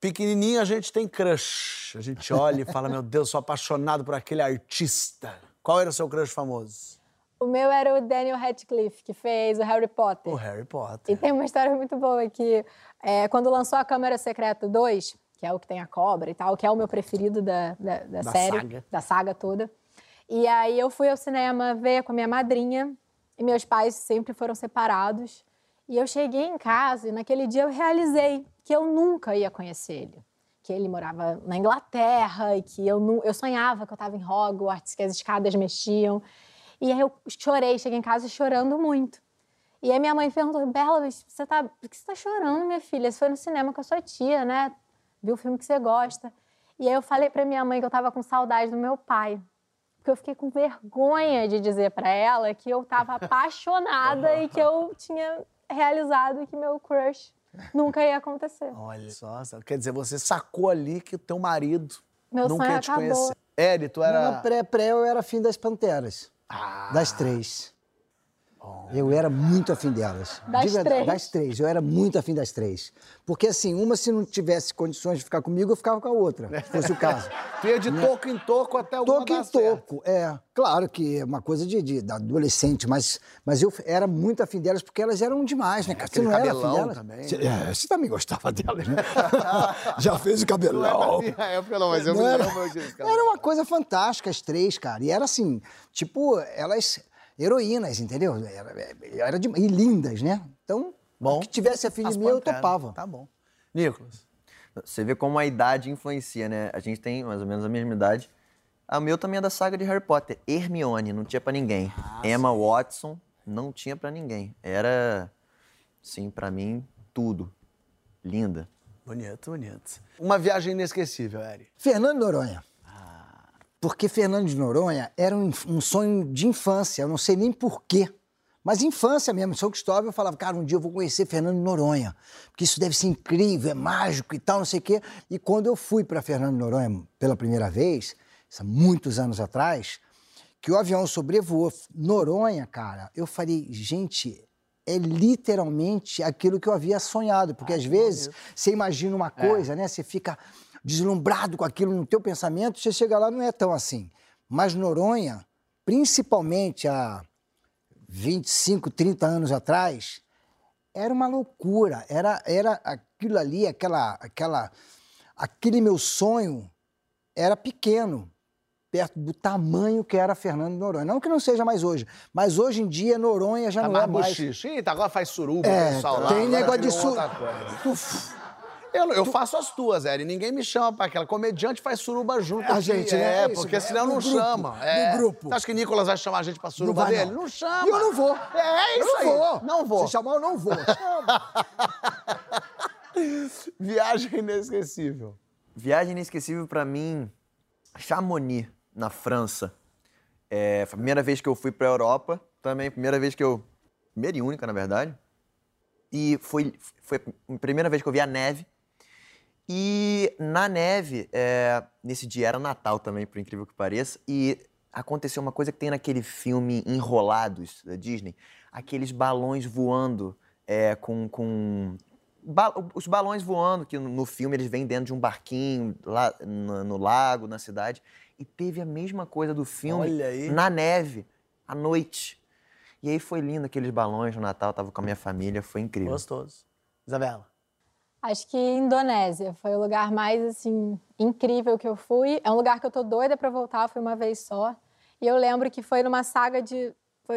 [SPEAKER 1] Pequenininho a gente tem crush. A gente olha e fala, meu Deus, sou apaixonado por aquele artista. Qual era o seu crush famoso?
[SPEAKER 3] O meu era o Daniel Radcliffe, que fez o Harry Potter.
[SPEAKER 1] O Harry
[SPEAKER 3] E
[SPEAKER 1] Potter.
[SPEAKER 3] tem uma história muito boa que é, quando lançou a Câmara Secreta 2, que é o que tem a cobra e tal, que é o meu preferido da, da, da
[SPEAKER 1] Da
[SPEAKER 3] série,
[SPEAKER 1] saga.
[SPEAKER 3] da saga toda. E aí eu fui ao cinema ver com a minha madrinha e meus pais sempre foram separados. E eu cheguei em casa e naquele dia eu realizei que eu nunca ia conhecer ele. Que ele morava na Inglaterra e que eu, eu sonhava que eu estava em Hogwarts, que as escadas mexiam. E aí eu chorei, cheguei em casa chorando muito. E aí minha mãe perguntou, Bela, você tá, por que você tá chorando, minha filha? Você foi no cinema com a sua tia, né? Viu o filme que você gosta. E aí eu falei pra minha mãe que eu tava com saudade do meu pai. Porque eu fiquei com vergonha de dizer pra ela que eu tava apaixonada e que eu tinha realizado que meu crush nunca ia acontecer.
[SPEAKER 1] Olha só, quer dizer, você sacou ali que o teu marido
[SPEAKER 3] Meu
[SPEAKER 1] nunca
[SPEAKER 3] sonho
[SPEAKER 1] ia te
[SPEAKER 3] acabou.
[SPEAKER 1] conhecer. Eri, tu era...
[SPEAKER 2] Na pré-pré eu era afim das Panteras,
[SPEAKER 1] Ah,
[SPEAKER 2] das três. Eu era muito afim delas.
[SPEAKER 3] Das
[SPEAKER 2] De verdade,
[SPEAKER 3] três?
[SPEAKER 2] Das três. Eu era muito afim das três. Porque, assim, uma, se não tivesse condições de ficar comigo, eu ficava com a outra, se fosse o caso.
[SPEAKER 1] ia de toco em toco até alguma
[SPEAKER 2] Toco em toco, é. Claro que é uma coisa de, de- da adolescente, mas, mas eu era muito afim delas porque elas eram demais, né? cara? Você não era afim
[SPEAKER 1] cabelão
[SPEAKER 2] delas?
[SPEAKER 1] também,
[SPEAKER 2] Você,
[SPEAKER 1] né?
[SPEAKER 2] é, você também gostava delas, né? Já fez o cabelão.
[SPEAKER 1] Na época não, mas eu
[SPEAKER 2] Não era, era uma coisa fantástica, as três, cara. E era assim, tipo, elas heroínas, entendeu? Era, era de- e lindas, né? Então,
[SPEAKER 1] Bom.
[SPEAKER 2] que tivesse
[SPEAKER 1] As
[SPEAKER 2] de mim, eu topava.
[SPEAKER 1] Tá bom. Nicolas.
[SPEAKER 4] Você vê como a idade influencia, né? A gente tem mais ou menos a mesma idade. A meu também é da saga de Harry Potter. Hermione, não tinha pra ninguém. Emma Watson, não tinha pra ninguém. Era, sim, pra mim, tudo. Linda.
[SPEAKER 1] Bonito, bonito. Uma viagem inesquecível, Eri.
[SPEAKER 2] Fernando Noronha. Porque Fernando de Noronha era um, um sonho de infância, eu não sei nem porquê. Mas infância mesmo, em São Cristóvão eu falava, cara, um dia eu vou conhecer Fernando de Noronha, porque isso deve ser incrível, é mágico e tal, não sei o quê. E quando eu fui para Fernando de Noronha pela primeira vez, há muitos anos atrás, que o avião sobrevoou Noronha, cara, eu falei, gente, é literalmente aquilo que eu havia sonhado, porque às vezes você imagina uma coisa, né? Você fica deslumbrado com aquilo no teu pensamento, você chega lá não é tão assim. Mas Noronha, principalmente há 25, 30 anos atrás, era uma loucura, era era aquilo ali, aquela aquela aquele meu sonho era pequeno perto do tamanho que era Fernando Noronha. Não que não seja mais hoje, mas hoje em dia Noronha já
[SPEAKER 1] Tá
[SPEAKER 2] não é
[SPEAKER 1] mais
[SPEAKER 2] mais.
[SPEAKER 1] bochicho. Eita, agora faz suruba,
[SPEAKER 2] É,
[SPEAKER 1] pessoal lá.
[SPEAKER 2] tem negócio de
[SPEAKER 1] virou
[SPEAKER 2] su-
[SPEAKER 1] outra coisa. Eu, eu faço as tuas, Eri. Ninguém me chama pra aquela. Comediante faz suruba junto.
[SPEAKER 2] A
[SPEAKER 1] aqui.
[SPEAKER 2] gente, né?
[SPEAKER 1] É,
[SPEAKER 2] É isso,
[SPEAKER 1] porque
[SPEAKER 2] é
[SPEAKER 1] senão
[SPEAKER 2] no
[SPEAKER 1] não
[SPEAKER 2] grupo,
[SPEAKER 1] chama.
[SPEAKER 2] no
[SPEAKER 1] É.
[SPEAKER 2] grupo.
[SPEAKER 1] Você acha que Nicolas vai chamar a gente pra suruba
[SPEAKER 2] vai,
[SPEAKER 1] dele?
[SPEAKER 2] não.
[SPEAKER 1] Não chama.
[SPEAKER 2] E eu não vou.
[SPEAKER 1] É, é isso
[SPEAKER 2] eu
[SPEAKER 1] aí.
[SPEAKER 2] não vou.
[SPEAKER 1] Não vou.
[SPEAKER 2] Se chamar, eu não vou.
[SPEAKER 1] Viagem inesquecível.
[SPEAKER 4] Viagem inesquecível pra mim, Chamonix, na França. É, foi a primeira vez que eu fui pra Europa, também primeira vez que eu... Primeira e única, na verdade. E foi, foi a primeira vez que eu vi a neve. E na neve, é, nesse dia era Natal também, por incrível que pareça, e aconteceu uma coisa que tem naquele filme Enrolados da Disney, aqueles balões voando é, com, com ba- os balões voando que no, no filme eles vêm dentro de um barquinho lá no, no lago, na cidade, e teve a mesma coisa do filme na neve à noite. E aí foi lindo aqueles balões no Natal, tava com a minha família, foi incrível.
[SPEAKER 1] Gostoso. Isabela.
[SPEAKER 3] Acho que Indonésia foi o lugar mais assim incrível que eu fui. É um lugar que eu tô doida para voltar, foi uma vez só. E eu lembro que foi numa saga de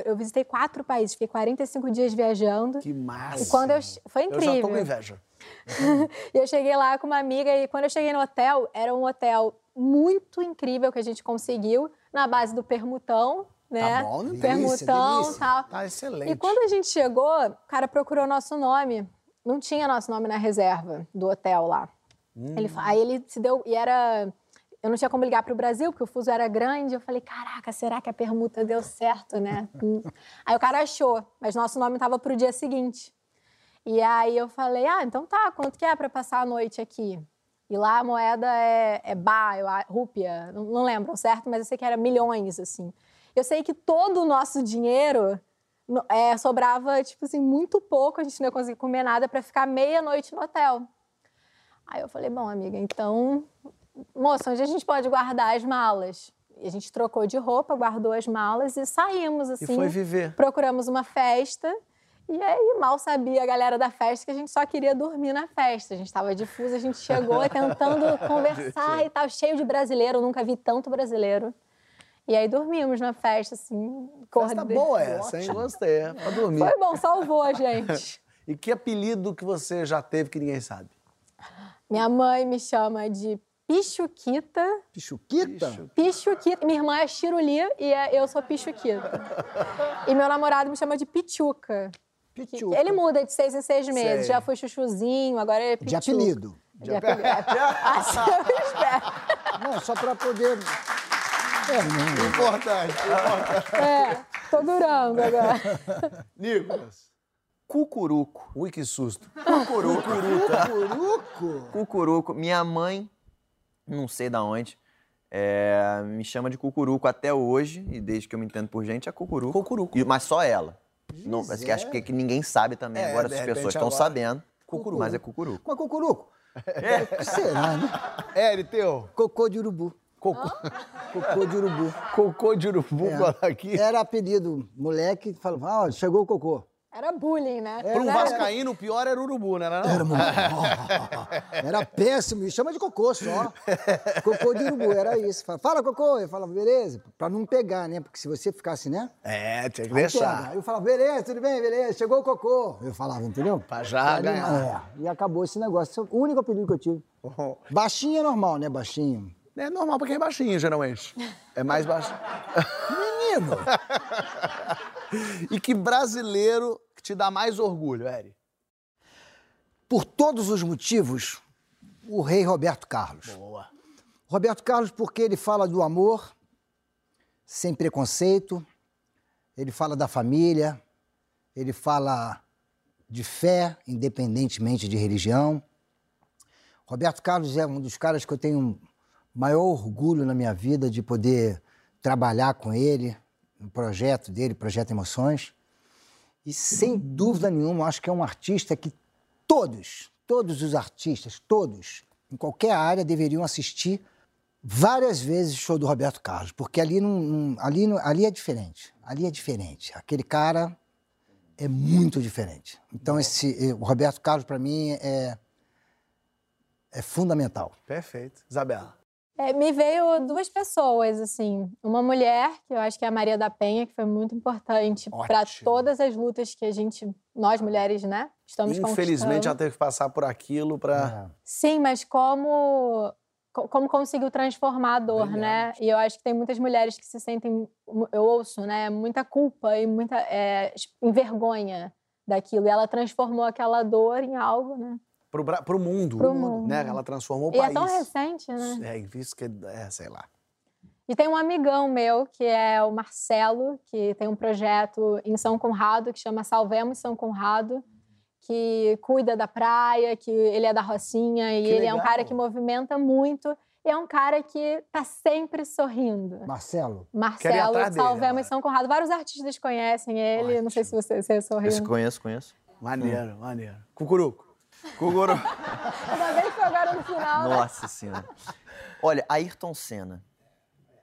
[SPEAKER 3] eu visitei quatro países, fiquei 45 dias viajando.
[SPEAKER 1] Que massa.
[SPEAKER 3] E quando eu foi
[SPEAKER 1] Eu
[SPEAKER 3] incrível.
[SPEAKER 1] já tô com inveja.
[SPEAKER 3] E eu cheguei lá com uma amiga e quando eu cheguei no hotel, era um hotel muito incrível que a gente conseguiu na base do permutão, né?
[SPEAKER 1] Tá bom, não tem.
[SPEAKER 3] permutão,
[SPEAKER 2] delícia.
[SPEAKER 3] tal.
[SPEAKER 1] Tá excelente.
[SPEAKER 3] E quando a gente chegou, o cara procurou nosso nome. Não tinha nosso nome na reserva do hotel lá. Ele, fa- aí ele se deu. E era. Eu não tinha como ligar para o Brasil, porque o fuso era grande. Eu falei, caraca, será que a permuta deu certo, né? Hum. aí o cara achou, mas nosso nome estava para o dia seguinte. E aí eu falei, ah, então tá, quanto que é para passar a noite aqui? E lá a moeda é, é ba, eu a- rúpia, não, não lembro certo, mas eu sei que era milhões, assim. Eu sei que todo o nosso dinheiro é, sobrava, tipo assim, muito pouco, a gente não ia conseguir comer nada para ficar meia-noite no hotel. Aí eu falei, bom, amiga, então, moça, onde a gente pode guardar as malas? E a gente trocou de roupa, guardou as malas e saímos,
[SPEAKER 1] E
[SPEAKER 3] assim.
[SPEAKER 1] foi viver.
[SPEAKER 3] Procuramos uma festa. E aí, mal sabia a galera da festa que a gente só queria dormir na festa. A gente estava difuso, a gente chegou tentando conversar e tal, cheio de brasileiro. Eu nunca vi tanto brasileiro. E aí dormimos na festa, assim.
[SPEAKER 1] Festa
[SPEAKER 3] acordei.
[SPEAKER 1] boa essa, hein? Gostei. é Pra dormir.
[SPEAKER 3] Foi bom, salvou a gente.
[SPEAKER 1] E que apelido que você já teve que ninguém sabe?
[SPEAKER 3] Minha mãe me chama de Pichuquita.
[SPEAKER 2] Pichuquita?
[SPEAKER 3] Pichuquita. Minha irmã é Chiruli e é- eu sou Pichuquita. e meu namorado me chama de Pichuca.
[SPEAKER 2] Pichuca.
[SPEAKER 3] Ele muda de seis em seis meses.
[SPEAKER 1] Sei.
[SPEAKER 3] Já foi chuchuzinho, agora é
[SPEAKER 2] De
[SPEAKER 3] Pichuca.
[SPEAKER 2] apelido.
[SPEAKER 3] De apelido. Assim eu espero.
[SPEAKER 2] Não, só pra poder. É, não.
[SPEAKER 1] Importante.
[SPEAKER 3] É, tô durando agora.
[SPEAKER 1] Nicolas.
[SPEAKER 4] Cucuruco.
[SPEAKER 1] Ui, que susto.
[SPEAKER 4] Cucuruco.
[SPEAKER 2] Curuco.
[SPEAKER 4] Cucuruco. Minha mãe, não sei da onde, é, me chama de Cucuruco até hoje, e desde que eu me entendo por gente, é Cucuruco.
[SPEAKER 1] Cucuruco.
[SPEAKER 4] E- mas só ela. Não, mas que acho que, que ninguém sabe também.
[SPEAKER 1] É,
[SPEAKER 4] agora as pessoas estão sabendo.
[SPEAKER 1] Cucuruco.
[SPEAKER 4] Mas é Cucuruco.
[SPEAKER 2] Mas cucuruco?
[SPEAKER 1] É.
[SPEAKER 2] O que será, né?
[SPEAKER 1] Eri, teu.
[SPEAKER 2] Cocô de urubu.
[SPEAKER 1] Cocô,
[SPEAKER 2] Cocô de urubu.
[SPEAKER 1] cocô de urubu
[SPEAKER 2] É.
[SPEAKER 1] aqui.
[SPEAKER 2] Era apelido. Moleque falava, ah, chegou o cocô.
[SPEAKER 3] Era bullying, né?
[SPEAKER 1] Para um vascaíno, o pior era urubu, né? Era, não?
[SPEAKER 2] Era, era péssimo, me chama de cocô só. Cocô de urubu, era isso. Fala, Fala, cocô. Eu falava, beleza, pra não pegar, né? Porque se você ficasse, né?
[SPEAKER 1] É, tinha que
[SPEAKER 2] Aí
[SPEAKER 1] deixar.
[SPEAKER 2] pega. Aí eu falava, beleza, tudo bem, beleza, chegou o cocô. Eu falava, entendeu?
[SPEAKER 1] Pra já ganhar.
[SPEAKER 2] É, e acabou esse negócio. Esse é o único apelido que eu tive. Baixinho é normal, né? Baixinho.
[SPEAKER 1] É normal pra quem é baixinho, geralmente. É mais baixo.
[SPEAKER 2] Menino!
[SPEAKER 1] E que brasileiro que te dá mais orgulho, Eri?
[SPEAKER 2] Por todos os motivos, o rei Roberto Carlos.
[SPEAKER 1] Boa.
[SPEAKER 2] Roberto Carlos, porque ele fala do amor sem preconceito, ele fala da família, ele fala de fé, independentemente de religião. Roberto Carlos é um dos caras que eu tenho maior orgulho na minha vida de poder trabalhar com ele, no projeto dele, Projeto Emoções. E sem dúvida nenhuma, acho que é um artista que todos, todos os artistas, todos, em qualquer área, deveriam assistir várias vezes o show do Roberto Carlos, porque ali, não, ali, ali é diferente. Ali é diferente. Aquele cara é muito diferente. Então, esse, eh, o Roberto Carlos, para mim, é, é fundamental.
[SPEAKER 1] Perfeito. Isabela.
[SPEAKER 3] É, me veio duas pessoas, assim. Uma mulher, que eu acho que é a Maria da Penha, que foi muito importante para todas as lutas que a gente, nós mulheres, né, estamos
[SPEAKER 1] Infelizmente, ela teve que passar por aquilo pra.
[SPEAKER 3] Sim, mas como co- como conseguiu transformar a dor, né? E eu acho que tem muitas mulheres que se sentem, eu ouço, né, muita culpa e muita é, vergonha daquilo. E ela transformou aquela dor em algo, né?
[SPEAKER 1] Pro, Bra- pro mundo.
[SPEAKER 3] Pro mundo.
[SPEAKER 1] Né? Ela transformou o
[SPEAKER 3] E
[SPEAKER 1] país.
[SPEAKER 3] é tão recente, né?
[SPEAKER 1] É, isso que é, sei lá.
[SPEAKER 3] E tem um amigão meu, que é o Marcelo, que tem um projeto em São Conrado, que chama Salvemos São Conrado, que cuida da praia, que ele é da Rocinha e
[SPEAKER 1] Que
[SPEAKER 3] ele é um
[SPEAKER 1] legal.
[SPEAKER 3] cara que movimenta muito. E é um cara que tá sempre sorrindo.
[SPEAKER 2] Marcelo,
[SPEAKER 3] Marcelo,
[SPEAKER 1] agora.
[SPEAKER 3] e São Conrado. Vários artistas conhecem ele. Não sei se você, você é
[SPEAKER 4] Esse
[SPEAKER 3] sorrindo.
[SPEAKER 4] conheço, conheço.
[SPEAKER 1] Maneiro, maneiro. Cucuruco.
[SPEAKER 4] Kugoro.
[SPEAKER 3] Ainda bem que foi agora no final, né?
[SPEAKER 4] Nossa senhora. Olha, Ayrton Senna.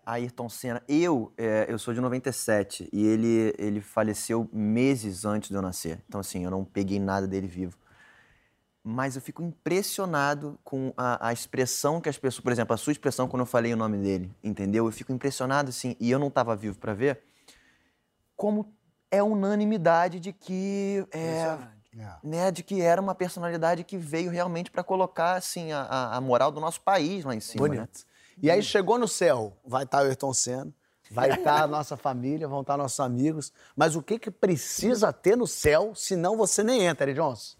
[SPEAKER 4] Ayrton Senna. Eu, é, eu sou de 97 e ele, ele faleceu meses antes de eu nascer. Então, assim, eu não peguei nada dele vivo. Mas eu fico impressionado com a, a expressão que as pessoas... Por exemplo, a sua expressão quando eu falei o nome dele, entendeu? Eu fico impressionado, assim, e eu não estava vivo para ver, como é unanimidade de que... É, né, de que era uma personalidade que veio realmente para colocar assim a, a- moral do nosso país lá em cima, né?
[SPEAKER 1] Bonito. E aí chegou no céu, vai estar o Ayrton Senna, vai estar a nossa família, vão estar nossos amigos. Mas o que que precisa ter no céu, senão você nem entra, Eric Johnson?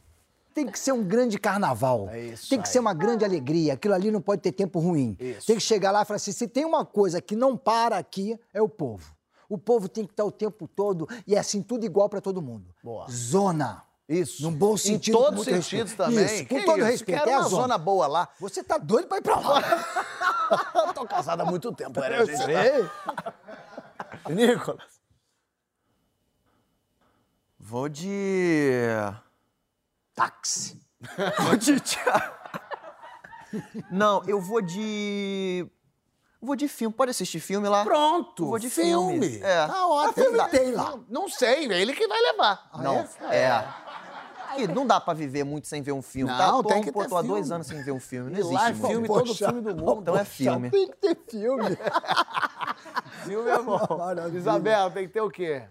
[SPEAKER 2] tem que ser um grande carnaval.
[SPEAKER 1] É isso
[SPEAKER 2] tem que
[SPEAKER 1] aí.
[SPEAKER 2] ser uma grande alegria. Aquilo ali não pode ter tempo ruim.
[SPEAKER 1] Isso.
[SPEAKER 2] Tem que chegar lá e falar assim: se tem uma coisa que não para aqui, é o povo. O povo tem que estar o tempo todo e é assim, tudo igual para todo mundo.
[SPEAKER 1] Boa.
[SPEAKER 2] Zona.
[SPEAKER 1] Isso.
[SPEAKER 2] Num bom sentido.
[SPEAKER 1] Em todos os sentidos
[SPEAKER 2] respeito.
[SPEAKER 1] também.
[SPEAKER 2] Isso, com
[SPEAKER 1] Que
[SPEAKER 2] todo
[SPEAKER 1] isso,
[SPEAKER 2] respeito.
[SPEAKER 1] Quero
[SPEAKER 2] é a
[SPEAKER 1] uma
[SPEAKER 2] zona.
[SPEAKER 1] zona boa lá.
[SPEAKER 2] Você tá doido pra ir pra lá.
[SPEAKER 1] Tô casado há muito tempo, né,
[SPEAKER 2] Eu
[SPEAKER 1] gente?
[SPEAKER 2] sei.
[SPEAKER 1] Nicolas.
[SPEAKER 4] Vou de.
[SPEAKER 2] Táxi.
[SPEAKER 4] Vou de. Não, eu vou de. Vou de filme. Pode assistir filme lá?
[SPEAKER 1] Pronto.
[SPEAKER 4] Vou de
[SPEAKER 1] filme.
[SPEAKER 4] filme. É.
[SPEAKER 1] Tá ótimo.
[SPEAKER 2] filme tem lá?
[SPEAKER 1] Não sei, é ele que vai levar.
[SPEAKER 4] Não, é. Não dá pra viver muito sem ver um filme.
[SPEAKER 1] Não,
[SPEAKER 4] tá? Tô,
[SPEAKER 1] tem que
[SPEAKER 4] pô,
[SPEAKER 1] ter
[SPEAKER 4] tô há dois anos sem ver um filme. Não
[SPEAKER 1] E
[SPEAKER 4] existe
[SPEAKER 1] lá é filme, todo filme do mundo.
[SPEAKER 4] Então é filme.
[SPEAKER 2] Tem que ter filme.
[SPEAKER 1] Filme é bom.
[SPEAKER 2] Maravilha.
[SPEAKER 1] Isabel, tem que ter o quê?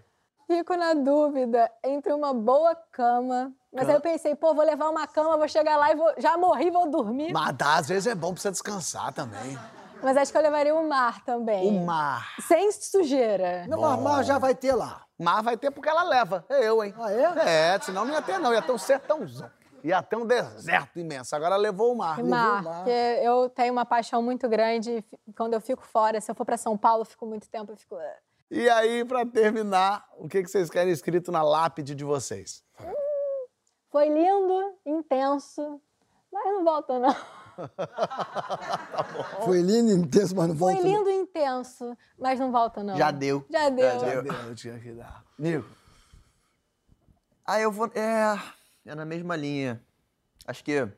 [SPEAKER 3] Fico na dúvida entre uma boa cama. Mas aí eu pensei, pô, vou levar uma cama, vou chegar lá e vou. Já morri, vou dormir.
[SPEAKER 1] Mas dá, às vezes é bom pra você descansar também.
[SPEAKER 3] Mas acho que eu levaria o mar também.
[SPEAKER 1] O mar.
[SPEAKER 3] Sem sujeira.
[SPEAKER 2] Não, mas, mas já vai ter lá.
[SPEAKER 1] Mar vai ter porque ela leva. É eu, hein?
[SPEAKER 2] Ah, é?
[SPEAKER 1] É, senão não ia ter, não. Ia ter um sertãozão. Ia ter um deserto imenso. Agora levou o mar.
[SPEAKER 3] E
[SPEAKER 1] Levou
[SPEAKER 3] mar,
[SPEAKER 1] o mar.
[SPEAKER 3] porque eu tenho uma paixão muito grande. Quando eu fico fora, se eu for pra São Paulo, eu fico muito tempo, eu fico. "Ah".
[SPEAKER 1] E aí, pra terminar, o que que vocês querem escrito na lápide de vocês?
[SPEAKER 3] Foi lindo, intenso, mas não volta, não.
[SPEAKER 2] Foi lindo, intenso, mas não
[SPEAKER 3] Foi
[SPEAKER 2] volta. não.
[SPEAKER 3] lindo e intenso, mas não volta, não.
[SPEAKER 4] Já deu.
[SPEAKER 3] Já deu.
[SPEAKER 1] Já deu, eu tinha que dar. Amigo,
[SPEAKER 4] Ah, eu vou. É. É na mesma linha. Acho que.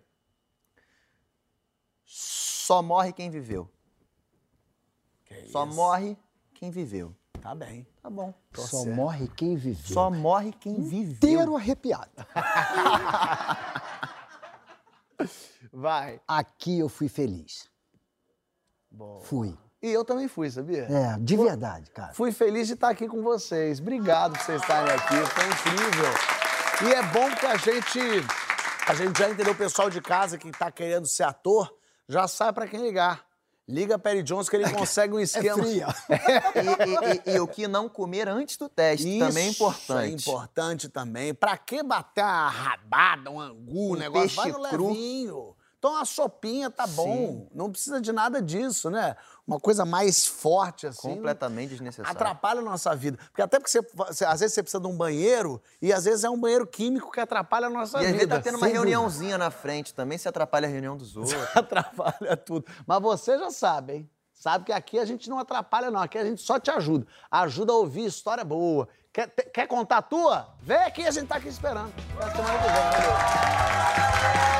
[SPEAKER 4] Só morre quem viveu. Só morre quem viveu.
[SPEAKER 1] tá bem.
[SPEAKER 4] Tá bom.
[SPEAKER 2] Só morre quem viveu.
[SPEAKER 4] Só morre quem viveu.
[SPEAKER 2] inteiro arrepiado.
[SPEAKER 1] Vai.
[SPEAKER 2] Aqui eu fui feliz.
[SPEAKER 1] Bom.
[SPEAKER 2] Fui.
[SPEAKER 1] E eu também fui, sabia?
[SPEAKER 2] É, de verdade, cara.
[SPEAKER 1] Fui feliz de estar aqui com vocês. Obrigado por vocês estarem aqui. Foi incrível. E é bom que a gente. A gente já entendeu o pessoal de casa que tá querendo ser ator, já sabe pra quem ligar. Liga Perry Jones que ele consegue um
[SPEAKER 2] É
[SPEAKER 1] esquema.
[SPEAKER 2] fria.
[SPEAKER 4] E, e- e- e o que não comer antes do teste também é
[SPEAKER 1] Isso
[SPEAKER 4] importante.
[SPEAKER 1] É importante também. Pra que bater uma rabada, um angu, um negócio?
[SPEAKER 4] peixe
[SPEAKER 1] Vai no
[SPEAKER 4] cru.
[SPEAKER 1] levinho. Então uma sopinha tá bom. Não precisa de nada disso, né? Uma coisa mais forte assim.
[SPEAKER 4] Completamente desnecessário.
[SPEAKER 1] Atrapalha a nossa vida. Porque até porque você, às vezes você precisa de um banheiro e às vezes é um banheiro químico que atrapalha a nossa
[SPEAKER 4] E às
[SPEAKER 1] vida.
[SPEAKER 4] vezes tá tendo uma
[SPEAKER 1] Sem dúvida.
[SPEAKER 4] reuniãozinha na frente também, se atrapalha a reunião dos outros.
[SPEAKER 1] atrapalha tudo. Mas você já sabe, hein? Sabe que aqui a gente não atrapalha, não. Aqui a gente só te ajuda. Ajuda a ouvir história boa. Quer, quer contar a tua? Vem aqui, a gente tá aqui esperando. Até semana que vem. Valeu.